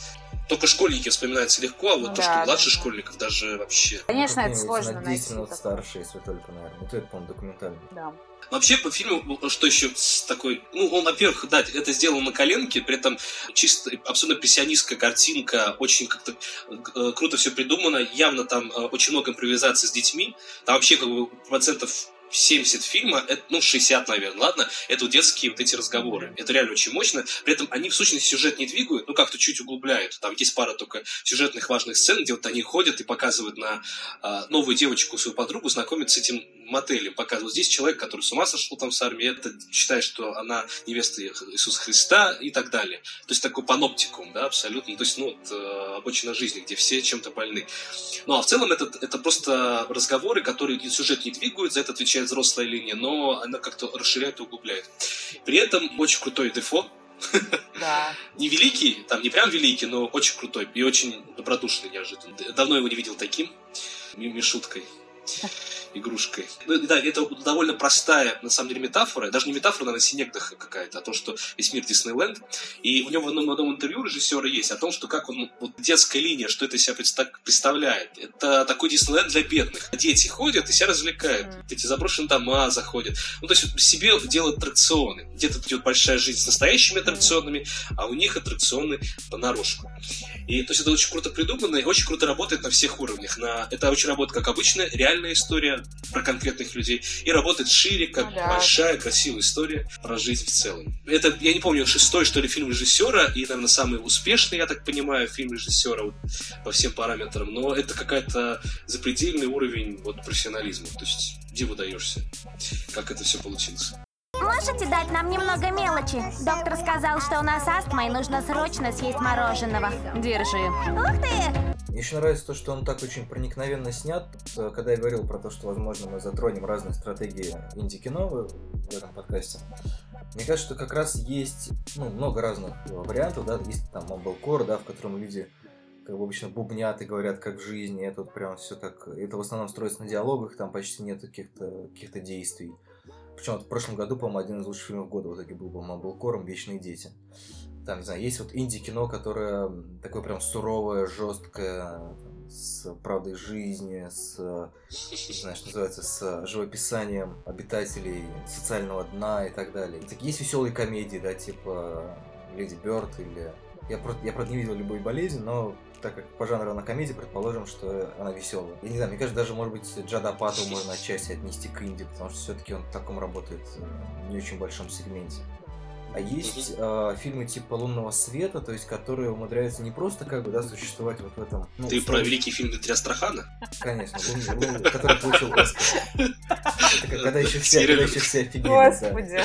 Только школьники вспоминаются легко, а вот Ну то, да, что младше да, школьников даже вообще. Конечно, это Как-нибудь сложно на 10 найти. минут старше, если только, наверное. Ну, это, по-моему, документальный. Да. Вообще, по фильму, что еще с такой... Ну, он, во-первых, да, это сделано на коленке, при этом чисто абсолютно пессионистская картинка, очень как-то э, круто все придумано, явно там э, очень много импровизации с детьми, там вообще как бы процентов 70 фильма, это, ну, 60, наверное, ладно, это вот детские вот эти разговоры. Это реально очень мощно. При этом они, в сущности, сюжет не двигают, ну, как-то чуть углубляют. Там есть пара только сюжетных важных сцен, где вот они ходят и показывают на а, новую девочку, свою подругу, знакомиться с этим мотелем. Показывают здесь человек, который с ума сошел там с армии, это считает, что она невеста Иисуса Христа и так далее. То есть такой паноптикум, да, абсолютно. То есть, ну, вот, э, обочина жизни, где все чем-то больны. Ну, а в целом это, это просто разговоры, которые сюжет не двигают, за это отвечает взрослая линия, но она как-то расширяет и углубляет. При этом очень крутой дефо, Да. [LAUGHS] не великий, там не прям великий, но очень крутой и очень добродушный неожиданно. Давно его не видел таким, ми- мишуткой, игрушкой. Ну, да, это довольно простая, на самом деле, метафора, даже не метафора, наверное, синекдоха какая-то, о том, что весь мир Диснейленд. И у него в одном, в одном интервью режиссера есть о том, что как он, вот детская линия, что это себя представ- представляет. Это такой Диснейленд для бедных. Дети ходят и себя развлекают. Мгм. Эти заброшенные дома заходят. Ну, то есть себе делают аттракционы. Где-то идет большая жизнь с настоящими аттракционами, а у них аттракционы понарошку. И то есть это очень круто придумано и очень круто работает на всех уровнях. На... Это очень работает как обычная реальная история про конкретных людей, и работает шире, как Ну да. большая красивая история про жизнь в целом. Это, я не помню, шестой, что ли, фильм режиссера, и, наверное, самый успешный, я так понимаю, фильм режиссера вот, по всем параметрам, но это какая-то запредельный уровень вот, профессионализма. То есть диву даешься, как это все получилось. Можете дать нам немного мелочи? Доктор сказал, что у нас астма и нужно срочно съесть мороженого. Держи. Ух ты! Мне еще нравится то, что он так очень проникновенно снят. Вот, Когда я говорил про то, что, возможно, мы затронем разные стратегии инди-кино в этом подкасте, мне кажется, что как раз есть ну, много разных э, вариантов, да, есть там Mumblecore, да, в котором люди как бы обычно бубнят и говорят, как в жизни, это вот прям все так, это в основном строится на диалогах, там почти нет каких-то каких действий. Причем вот в прошлом году, по-моему, один из лучших фильмов года в итоге был по Mumblecore «Вечные дети». Там, не знаю, есть вот инди-кино, которое такое прям суровое, жесткое, с правдой жизни, с, что называется, с живописанием обитателей социального дна и так далее. Так есть веселые комедии, да, типа Леди Бёрд или... Я, про- я правда, не видел любой болезни, но так как по жанру она комедия, предположим, что она веселая. Я не знаю, мне кажется, даже, может быть, Джада Апатова можно отчасти отнести к инди, потому что все-таки он в таком работает э, не очень большом сегменте. А есть э, фильмы типа «Лунного света», то есть которые умудряются не просто как бы, да, существовать вот в этом... ну, Ты про условно- великий фильм Дмитрия Астрахана? Конечно, «Лунный- лунный», который получил Оскар. Это как- когда еще все, когда еще все офигели, да. Господи,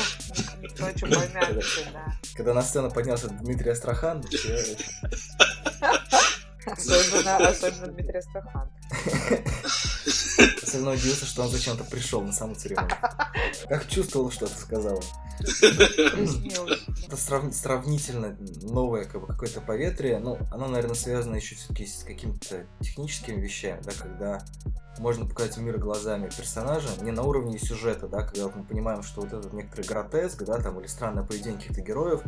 ночью помянутый, да. Когда на сцену поднялся Дмитрий Астрахан, все- Особенно, [LAUGHS] особенно Дмитрий Астрахан. особенно удивился, что он зачем-то пришел на саму церемонию. Как чувствовал, что ты сказал. Это срав- сравнительно новое как бы, какое-то поветрие. Ну, оно, наверное, связано еще все-таки с какими-то техническими вещами, да, когда можно показать мир глазами персонажа, не на уровне сюжета, да, когда вот мы понимаем, что вот этот некоторый гротеск, да, там, или странное поведение каких-то героев,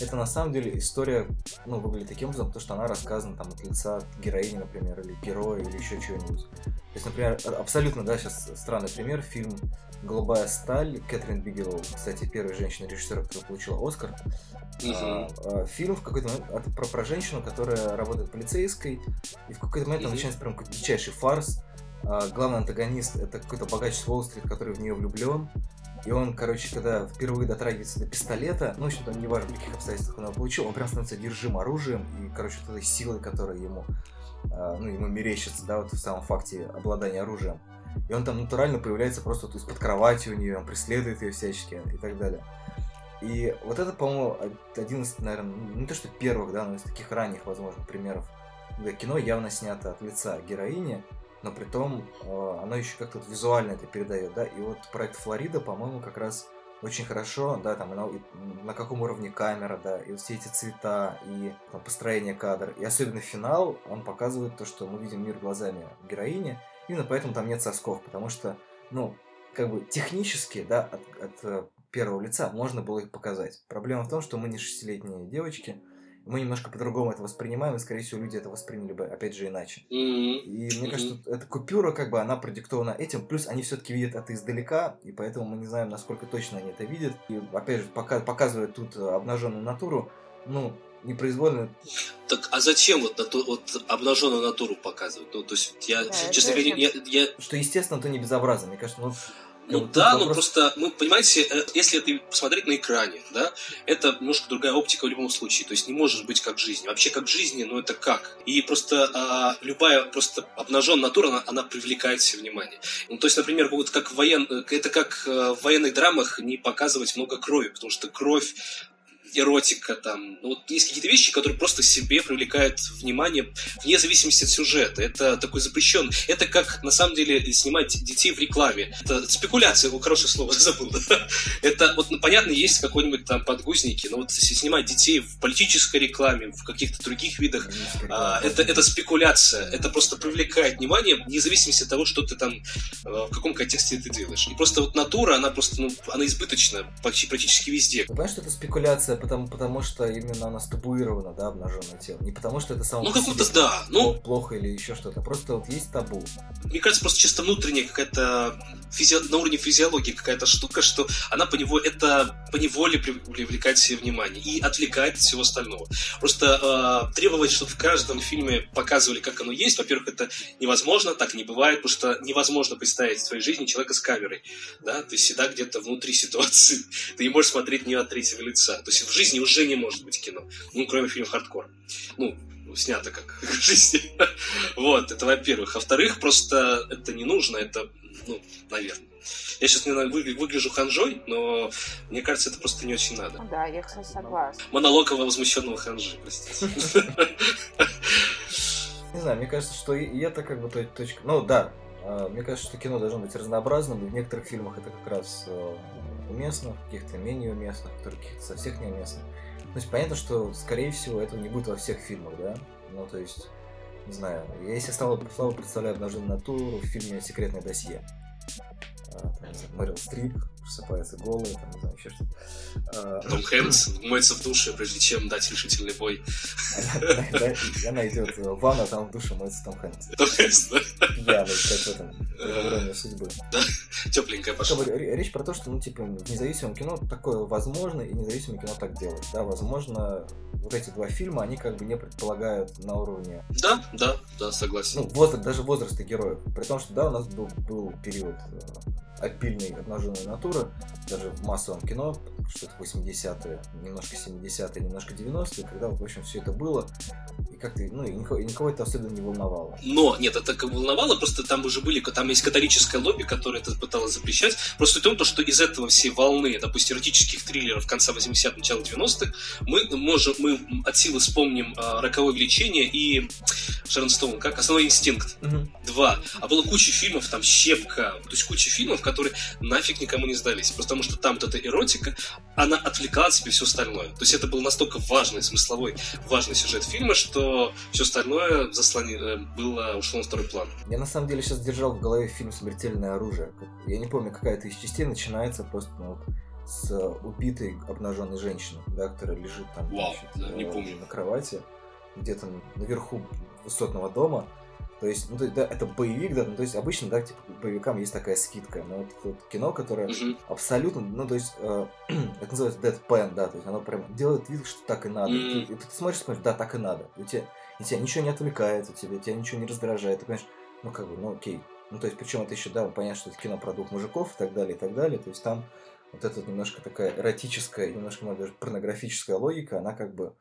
это на самом деле история, ну, выглядит таким образом, потому что она рассказана там от лица героини, например, или героя, или еще чего-нибудь. То есть, например, а- абсолютно, да, сейчас странный пример, фильм «Голубая сталь» Кэтрин Бигелоу, кстати, первая женщина-режиссер, которая получила Оскар. А, а, фильм в какой-то момент про, про женщину, которая работает полицейской, и в какой-то момент Мгм. начинается прям какой-то дичайший фарс. А, главный антагонист это какой-то богач с Уолл-стрит, который в нее влюблен. И он, короче, когда впервые дотрагивается до пистолета, ну, в общем-то, не важно, в каких обстоятельствах он его получил, он прям становится одержим оружием и, короче, вот этой силой, которая ему, а, ну, ему мерещится, да, вот в самом факте обладания оружием. И он там натурально появляется просто вот из-под кровати у нее, он преследует ее всячески и так далее. И вот это, по-моему, один из, наверное, ну, не то что первых, да, но из таких ранних, возможно, примеров, когда кино явно снято от лица героини, но при том э, оно еще как-то вот визуально это передает, да, и вот проект Флорида, по-моему, как раз очень хорошо, да, там, на, на каком уровне камера, да, и все эти цвета, и там, построение кадра, и особенно финал, он показывает то, что мы видим мир глазами героини, именно поэтому там нет сосков, потому что, ну, как бы технически, да, от, от э, первого лица можно было их показать. Проблема в том, что мы не шестилетние девочки, мы немножко по-другому это воспринимаем, и, скорее всего, люди это восприняли бы, опять же, иначе. Мгм. И мне Мгм. кажется, что эта купюра, как бы, она продиктована этим, плюс они все-таки видят это издалека, и поэтому мы не знаем, насколько точно они это видят. И, опять же, пока, показывая тут обнаженную натуру, ну, непроизвольно Так, а зачем вот, нату- вот обнаженную натуру показывать? Ну, то есть, я, Да, честно говоря, я, я, что, естественно, то не безобразно. Мне кажется, ну, Ну вот да, но просто, мы, понимаете, э, если это посмотреть на экране, да, это немножко другая оптика в любом случае. То есть не может быть как в жизни. Вообще как жизни, но это как? И просто а, любая просто обнаженная натура, она, она привлекает все внимание. Ну, то есть, например, вот как воен... э, это как э, в военных драмах не показывать много крови, потому что кровь эротика там. Ну, вот есть какие-то вещи, которые просто себе привлекают внимание вне зависимости от сюжета. Это такой запрещен. Это как, на самом деле, снимать детей в рекламе. Это спекуляция, о, хорошее слово [LAUGHS] забыл. Это, вот, ну, понятно, есть какой-нибудь там подгузники, но вот если снимать детей в политической рекламе, в каких-то других видах, а, это, это спекуляция, это просто привлекает внимание, вне зависимости от того, что ты там, э, в каком контексте ты делаешь. И просто вот натура, она просто, ну, она избыточна почти, практически везде. Ты понимаешь, что это спекуляция, потому, потому что именно она стабуирована, да, обнаженное тело. Не потому что это само Ну, как будто да, ну- плохо- или еще что-то. Просто вот есть табу. Мне кажется, просто чисто внутренняя какая-то физи- на уровне физиологии какая-то штука, что она по него это по неволе при- привлекает себе внимание и отвлекает от всего остального. Просто э, требовать, чтобы в каждом фильме показывали, как оно есть, во-первых, это невозможно, так не бывает, потому что невозможно представить в своей жизни человека с камерой. Да? Ты всегда где-то внутри [LAUGHS] ситуации. Ты не можешь смотреть не от третьего лица. То есть жизни уже не может быть кино. Ну, кроме фильма «Хардкор». Ну, снято как [LAUGHS] в жизни. Вот, это во-первых. Во-вторых, просто это не нужно, это, ну, наверное. Я сейчас не выгляжу ханжой, но мне кажется, это просто не очень надо. Ну да, я, кстати, согласна. Монолог возмущенного ханжи, простите. Не знаю, мне кажется, что и это как бы то- точка... Ну да, э, мне кажется, что кино должно быть разнообразным, и в некоторых фильмах это как раз уместно, в каких-то менее уместно, в которых каких-то совсем не уместно. То есть понятно, что, скорее всего, этого не будет во всех фильмах, да? Ну, то есть, не знаю, я если снова, снова представляю обнаженную натуру в фильме «Секретное досье». А, там, Мэрил Стрип просыпается голый, там, не знаю, еще что-то. А, Том [LAUGHS] Хэнкс моется в душе, прежде чем дать решительный бой. она- [LAUGHS] да, и Она идет в ванну, а там в душе моется Том Хэнкс. Том Хэнкс, да? Пьяный, как в этом, «Ирония судьбы». Тепленькая Как пошла. Речь про то, что, ну, типа, в независимом кино такое возможно, и независимое кино так делает. Да, возможно, вот эти два фильма, они как бы не предполагают на уровне, Да, да, да, согласен. ну, возраст, даже возраста героев. При том, что, да, у нас был, был период э, обильной обнаженной натуры, даже в массовом кино, что это 80-е, немножко 70-е, немножко 90-е, когда, в общем, все это было, и как-то, ну, и никого, и никого это особенно не волновало. Но, нет, это как волновало, просто там уже были, там есть католическое лобби, которое это пыталось запрещать. Просто в том, то, что из этого всей волны, допустим, эротических триллеров конца 80-х, начала 90-х, мы можем, мы от силы вспомним а, «Роковое влечение» и Шерон Стоун, как «Основной инстинкт». Два. А было куча фильмов, там «Щепка», то есть куча фильмов, которые нафиг никому не сдались, потому что там вот эта эротика, она отвлекала от себя все остальное. То есть это был настолько важный, смысловой, важный сюжет фильма, что все остальное заслони... э, было, ушло на второй план. Я на самом деле сейчас держал в голове фильм «Смертельное оружие». Я не помню, какая-то из частей начинается просто ну, вот, с убитой обнаженной женщины, да, которая лежит там Вау, значит, да, не э, помню. на кровати, где-то наверху высотного дома. То есть, ну, то да, это боевик, да, ну, то есть обычно, да, типа, боевикам есть такая скидка, но вот, вот кино, которое Мгм. абсолютно, ну, то есть, э, [CLEARS THROAT] это называется deadpan, да, то есть оно прям делает вид, что так и надо. И Мгм. ты, и ты смотришь, смотришь, да, так и надо. И тебя, и тебя ничего не отвлекает, у тебя, тебя ничего не раздражает, ты понимаешь, ну, как бы, ну, окей. Ну, то есть, причем это еще, да, понятно, что это кино про двух мужиков и так далее, и так далее, то есть там вот эта немножко такая эротическая, немножко, может, даже порнографическая логика, она как бы,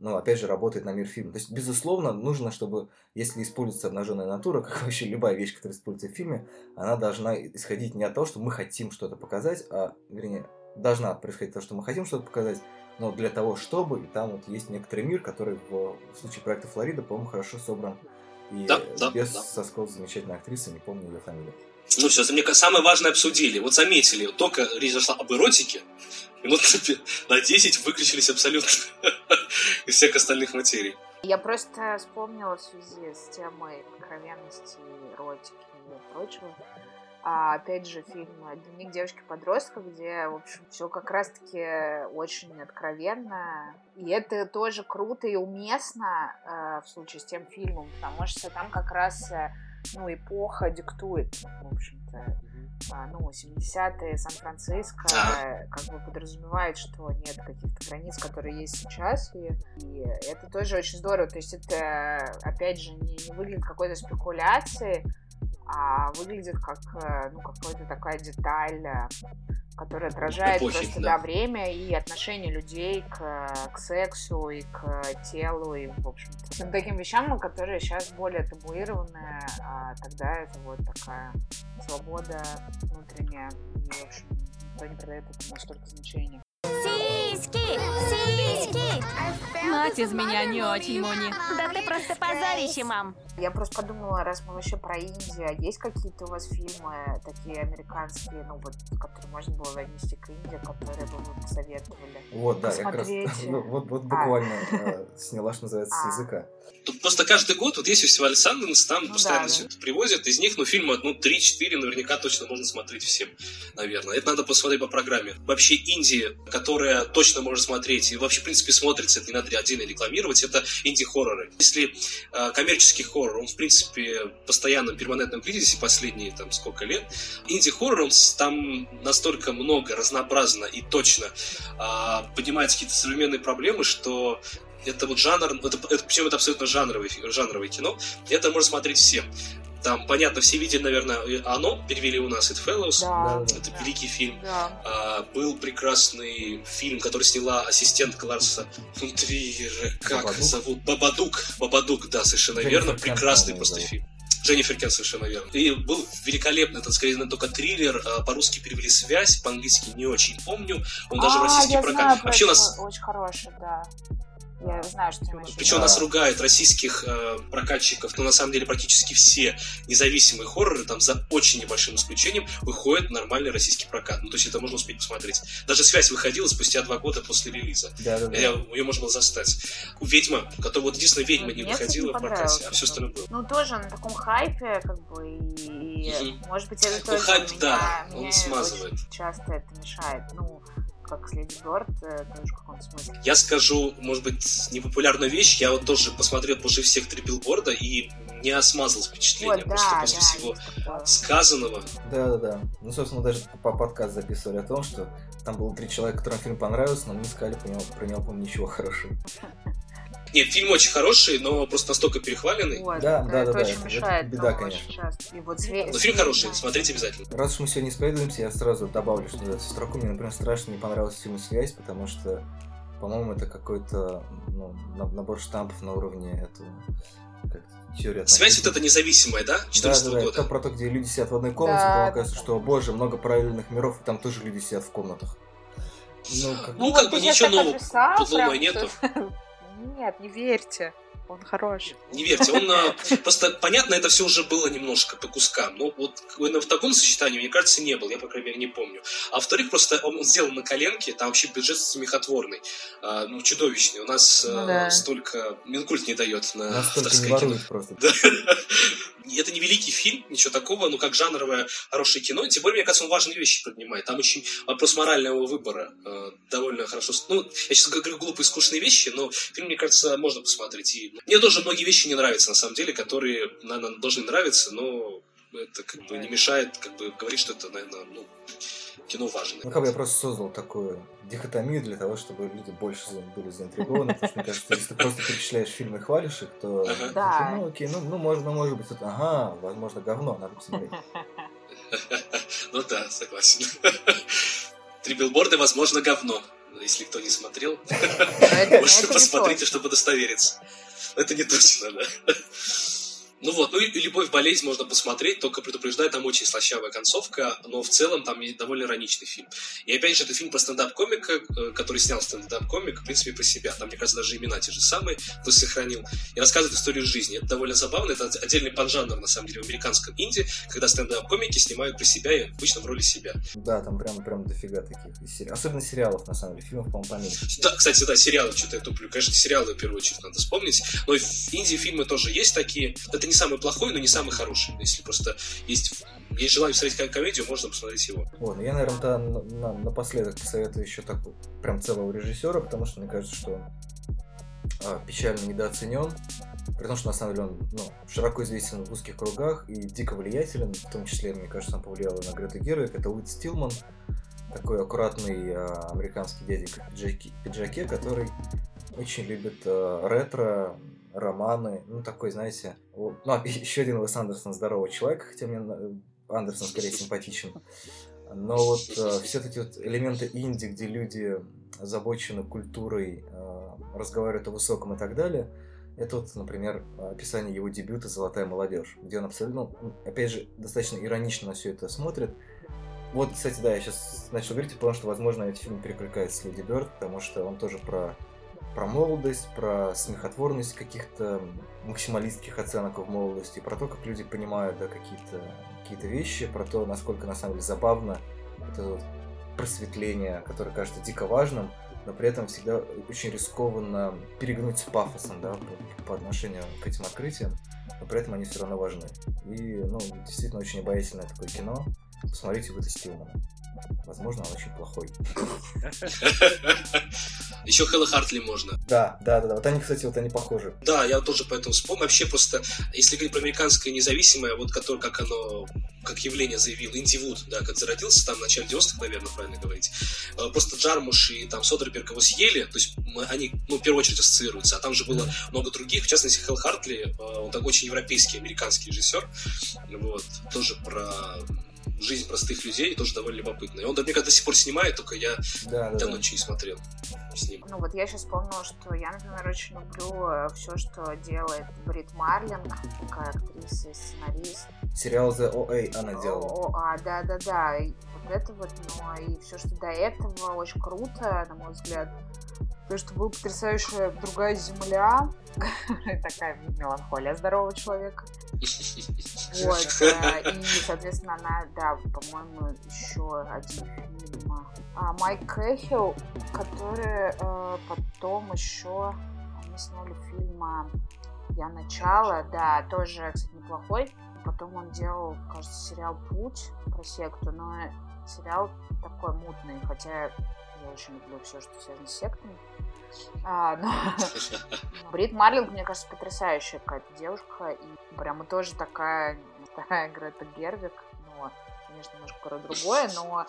ну, опять же, работает на мир фильма. То есть, безусловно, нужно, чтобы, если используется обнаженная натура, [LAUGHS] как вообще любая вещь, которая используется в фильме, она должна исходить не от того, что мы хотим что-то показать, а, вернее, должна происходить то, что мы хотим что-то показать, но для того, чтобы, и там вот есть некоторый мир, который в, в случае проекта Флорида, по-моему, хорошо собран. И Да, да, без да. сосков замечательной актрисы, не помню ее фамилию. Ну все, мне кажется, самое важное обсудили. Вот заметили, только речь зашла об эротике, минут [LAUGHS] на 10 выключились абсолютно [LAUGHS] из всех остальных материй. Я просто вспомнила в связи с темой откровенности, эротики и прочего. А, опять же, фильм «Дневник девочки-подростка», где, в общем, все как раз-таки очень откровенно. И это тоже круто и уместно э, в случае с тем фильмом, потому что там как раз, э, ну, эпоха диктует, в общем-то, а, ну, 70-е Сан-Франциско э, как бы подразумевает, что нет каких-то границ, которые есть сейчас, и, и это тоже очень здорово. То есть это, опять же, не, не выглядит какой-то спекуляцией, а выглядит как, э, ну, какая-то такая деталь, которая отражает Эпохи, просто, да. да, время и отношение людей к, к сексу и к телу, и, в общем всем таким вещам, которые сейчас более табуированы, а тогда это вот такая свобода внутренняя, и, в общем, никто не придает этому столько значения. Сиськи! Сиськи! Мать из меня не очень, Мони. Да ты просто позорище, мам. Я просто подумала, раз мы вообще про Индию, а есть какие-то у вас фильмы такие американские, ну вот, которые можно было отнести к Индии, которые бы вы посоветовали? Вот, да, я как раз Посмотрите. ну, вот, вот А. буквально э, сняла, что называется, с А. языка. Тут просто каждый год вот есть фестиваль Санденс, там Ну постоянно да, все да. это привозят, из них, ну, фильма, ну, 3-4 наверняка точно можно смотреть всем, наверное. Это надо посмотреть по программе. Вообще, Индия, которая точно можно смотреть, и вообще, в принципе, смотрится, это не надо отдельно рекламировать, это инди-хорроры. Если э, коммерческий хоррор, он, в принципе, в постоянном перманентном кризисе последние, там, сколько лет, инди-хоррор, он там настолько много, разнообразно и точно а, поднимает какие-то современные проблемы, что это вот жанр, это, это- причем это абсолютно жанровый, жанровое кино, это можно смотреть всем. Там, понятно, все видели, наверное, оно, перевели у нас It Fellows, Да, Да, это да. великий фильм. Да. А, был прекрасный фильм, который сняла ассистентка Ларса фон Триера, как Бабадук? зовут? Бабадук. Бабадук, да, совершенно Дженнифер верно. Прекрасный просто зовут. фильм. Дженнифер Кен, совершенно верно. И был великолепный, это скорее только триллер, а, по-русски перевели «Связь», по-английски не очень помню, он даже в А, российский я прокат. Вообще у нас очень хороший, да. Я знаю, что ты в. Причем Да. нас ругают российских э, прокатчиков, но на самом деле практически все независимые хорроры, там за очень небольшим исключением, выходит нормальный российский прокат. Ну, то есть это можно успеть посмотреть. Даже «Связь» выходила спустя два года после релиза. Да, да, да. Ее можно было застать. «Ведьма», которая вот единственная «Ведьма» не выходила не в прокате, а все остальное было. Ну, тоже на таком хайпе, как бы, и, может быть, это Ну, тоже хайп, меня, да, он смазывает. очень часто это мешает. Ну, как с Леди Бёрд, тоже в каком-то смысле. Я скажу, может быть, непопулярную вещь. Я вот тоже посмотрел позже всех три билборда и не смазал впечатление. Вот, Просто да, после да, всего такое. сказанного. Да, да, да. Ну, собственно, даже по подкаст записывали о том, что там было три человека, которым фильм понравился, но мы не сказали про него, про него по-моему, ничего хорошего. [LAUGHS] Нет, фильм очень хороший, но просто настолько перехваленный. Вот, Да, это, да, это да, да, очень это мешает, беда, ну, конечно. очень часто. И вот све- Но фильм хороший, смотрите обязательно. Раз уж мы сегодня исповедуемся, я сразу добавлю, что в строку мне, например, страшно не понравился фильм «Связь», потому что, по-моему, это какой-то ну, на- набор штампов на уровне этого... Как теория Связь вот это независимая, да? Да, 14 да, да, года. это про то, где люди сидят в одной комнате, Да, потом да, оказывается, да. что, боже, много параллельных миров, и там тоже люди сидят в комнатах. Ну, как... Ну, как бы щас ничего нового под луной прям, нету. [LAUGHS] Нет, не верьте. Он хороший. Не верьте, он а, просто понятно, это все уже было немножко по кускам. Но вот именно в таком сочетании, мне кажется, не было. Я, по крайней мере, не помню. А во-вторых, просто он, сделан на коленке, там вообще бюджет смехотворный, а, ну, чудовищный. У нас Ну а, да. столько Минкульт не дает на авторское кино. просто. [LAUGHS] Это не великий фильм, ничего такого, но как жанровое хорошее кино. Тем более, мне кажется, он важные вещи поднимает. Там очень вопрос морального выбора довольно хорошо. Ну, я сейчас говорю глупые, скучные вещи, но фильм, мне кажется, можно посмотреть. И мне тоже многие вещи не нравятся, на самом деле, которые, наверное, должны нравиться, но это как бы не мешает как бы говорить, что это, наверное, ну, кино важное. Ну, как бы я просто создал такую дихотомию для того, чтобы люди больше были заинтригованы, потому что, мне кажется, если ты просто перечисляешь фильмы и хвалишь их, то Да. ну окей, ну, ну, может, ну, может быть, это, ага, возможно, говно, надо посмотреть. [LAUGHS] Ну да, согласен. [LAUGHS] Три билборда, возможно, говно. Если кто не смотрел, [LAUGHS] не посмотрите, чтобы удостовериться. Это не точно, да. Ну вот, ну и «Любовь, болезнь» можно посмотреть, только предупреждаю, там очень слащавая концовка, но в целом там есть довольно ироничный фильм. И опять же, это фильм про стендап-комика, э, который снял стендап-комик, в принципе, про себя. Там, мне кажется, даже имена те же самые, кто сохранил. И рассказывает историю жизни. Это довольно забавно, это отдельный поджанр, на самом деле, в американском инди, когда стендап-комики снимают про себя и обычно в роли себя. Да, там прям, прям дофига таких сери- Особенно сериалов, на самом деле, фильмов, по-моему, поменьше. Да, кстати, да, сериалы, что-то я туплю. Конечно, сериалы в первую очередь надо вспомнить. Но в инди-фильмы тоже есть такие. Это не самый плохой, но не самый хороший. Если просто есть, есть желание посмотреть ко- комедию, можно посмотреть его. Вот, я, наверное, да, на- на- напоследок посоветую еще такой прям целого режиссера, потому что мне кажется, что а, печально недооценен. При том, что на самом деле он ну, широко известен в узких кругах и дико влиятелен, в том числе, мне кажется, он повлиял на Грету Гервик. Это Уит Стилман, такой аккуратный а, американский дяденька в пиджаке, который очень любит а, ретро, романы, ну такой, знаете, ну, [LAUGHS] еще один Уэс Андерсон здоровый человек, хотя мне на- Андерсон скорее симпатичен. Но вот все эти вот элементы инди, где люди озабочены культурой, э, разговаривают о высоком и так далее, это вот, например, описание его дебюта «Золотая молодежь», где он абсолютно, ну, опять же, достаточно иронично на все это смотрит. Вот, кстати, да, я сейчас начал говорить, потому что, возможно, этот фильм перекликается с Леди Бёрд, потому что он тоже про, про молодость, про смехотворность каких-то максималистских оценок в молодости, про то, как люди понимают да, какие-то какие вещи, про то, насколько на самом деле забавно это вот просветление, которое кажется дико важным, но при этом всегда очень рискованно перегнуть с пафосом, да, по, по отношению к этим открытиям, но при этом они все равно важны. И, ну, действительно очень обаятельное такое кино. Посмотрите Уита Стилмана. Возможно, он очень плохой. [LAUGHS] Еще Хэлла Хартли можно. Да, да, да, да. Вот они, кстати, вот они похожи. Да, я тоже поэтому вспомнил. Вообще просто, если говорить про американское независимое, вот которое, как оно, как явление заявил, Индивуд, да, как зародился там в начале 90-х, наверное, правильно говорить. Э, Просто Джармуш и там Содерберг его съели, то есть они, ну, в первую очередь ассоциируются, а там же было много других, в частности, Хелл Хартли, э, он такой очень европейский, американский режиссер, вот, тоже про жизнь простых людей, тоже довольно любопытно. И он, мне кажется, до сих пор снимает, только я Да, да, давно да. ничего не смотрел с ним. Ну вот я сейчас вспомнила, что я, например, очень люблю все, что делает Брит Марлинг, такая актриса и сценарист. Сериал The OA она делала. О, а, да, да, да. И вот это вот, но и все, что до этого, очень круто, на мой взгляд. Потому что была потрясающая другая земля. [LAUGHS] Такая меланхолия здорового человека. Вот. [LAUGHS] И, соответственно, она, да, по-моему, еще один фильм. А, Майк Кэхилл, который э, потом еще они сняли фильм а, Я начало, да, тоже, кстати, неплохой. Потом он делал, кажется, сериал Путь про секту, но сериал такой мутный, хотя я очень люблю все, что связано с сектами. А, но... [LAUGHS] Брит Марлинг, мне кажется, потрясающая какая-то девушка. И прямо тоже такая, такая Грета Гервик. Но, конечно, немножко про другое, но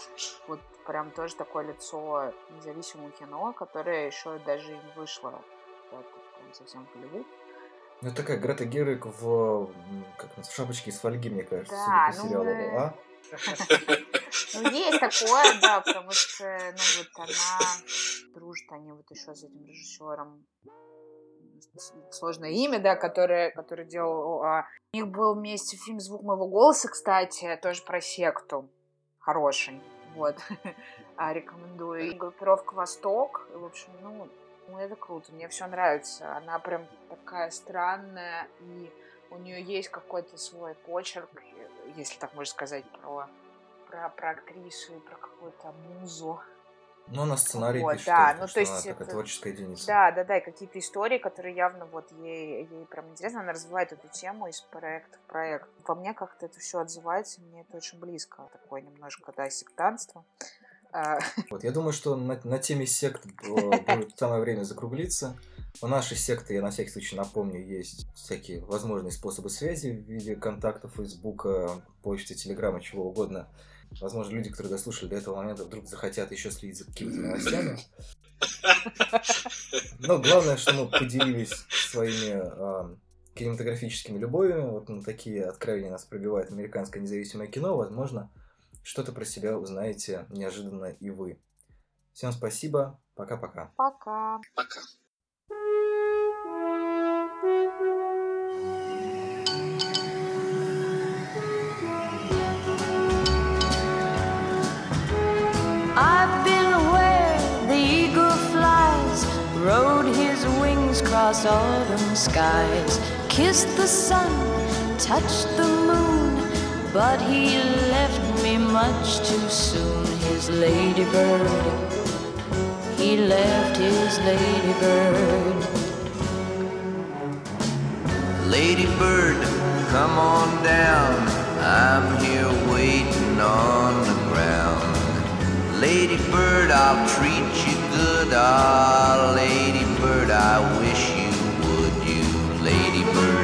вот прям тоже такое лицо независимого кино, которое еще даже и не вышло прям совсем в Голливуд. Ну, такая Грета Гервик в, как в шапочке из фольги, мне кажется, Да, ну, сериалу. э, А? [LAUGHS] Ну, есть такое, да, потому что, ну, вот она дружит они вот еще с этим режиссером. Сложное имя, да, которое, который делал... а, У них был вместе фильм «Звук моего голоса», кстати, тоже про секту. Хороший. Вот. [LAUGHS] А, Рекомендую. И группировка «Восток». В общем, ну, ну, это круто. Мне все нравится. Она прям такая странная, и у нее есть какой-то свой почерк, если так можно сказать, про, про, про актрису и про какую-то музу. Ну, она сценарий Вот, пишет, да, ну, то есть такая это- творческая единица. Да, да, да, и какие-то истории, которые явно вот ей, ей прям интересно, она развивает эту тему из проекта в проект. По мне как-то это все отзывается, мне это очень близко, такое немножко, да, сектантство. А, Вот, я думаю, что на, на теме сект э, будет [LAUGHS] самое время закруглиться. У нашей секты, я на всякий случай напомню, есть всякие возможные способы связи в виде контактов Фейсбука, почты, Телеграма, чего угодно. Возможно, люди, которые дослушали до этого момента, вдруг захотят еще следить за какими-то новостями. Но главное, что мы поделились своими а, кинематографическими любовями. Вот на такие откровения нас пробивает американское независимое кино. Возможно, что-то про себя узнаете неожиданно и вы. Всем спасибо. Пока-пока. пока. Пока. I've been where the eagle flies, rode his wings across autumn skies, kissed the sun, touched the moon, but he left me much too soon. His ladybird, he left his ladybird. Ladybird, come on down. I'm here waiting on the ground. Ladybird, I'll treat you good. Ah, Ladybird, I wish you would, you Ladybird.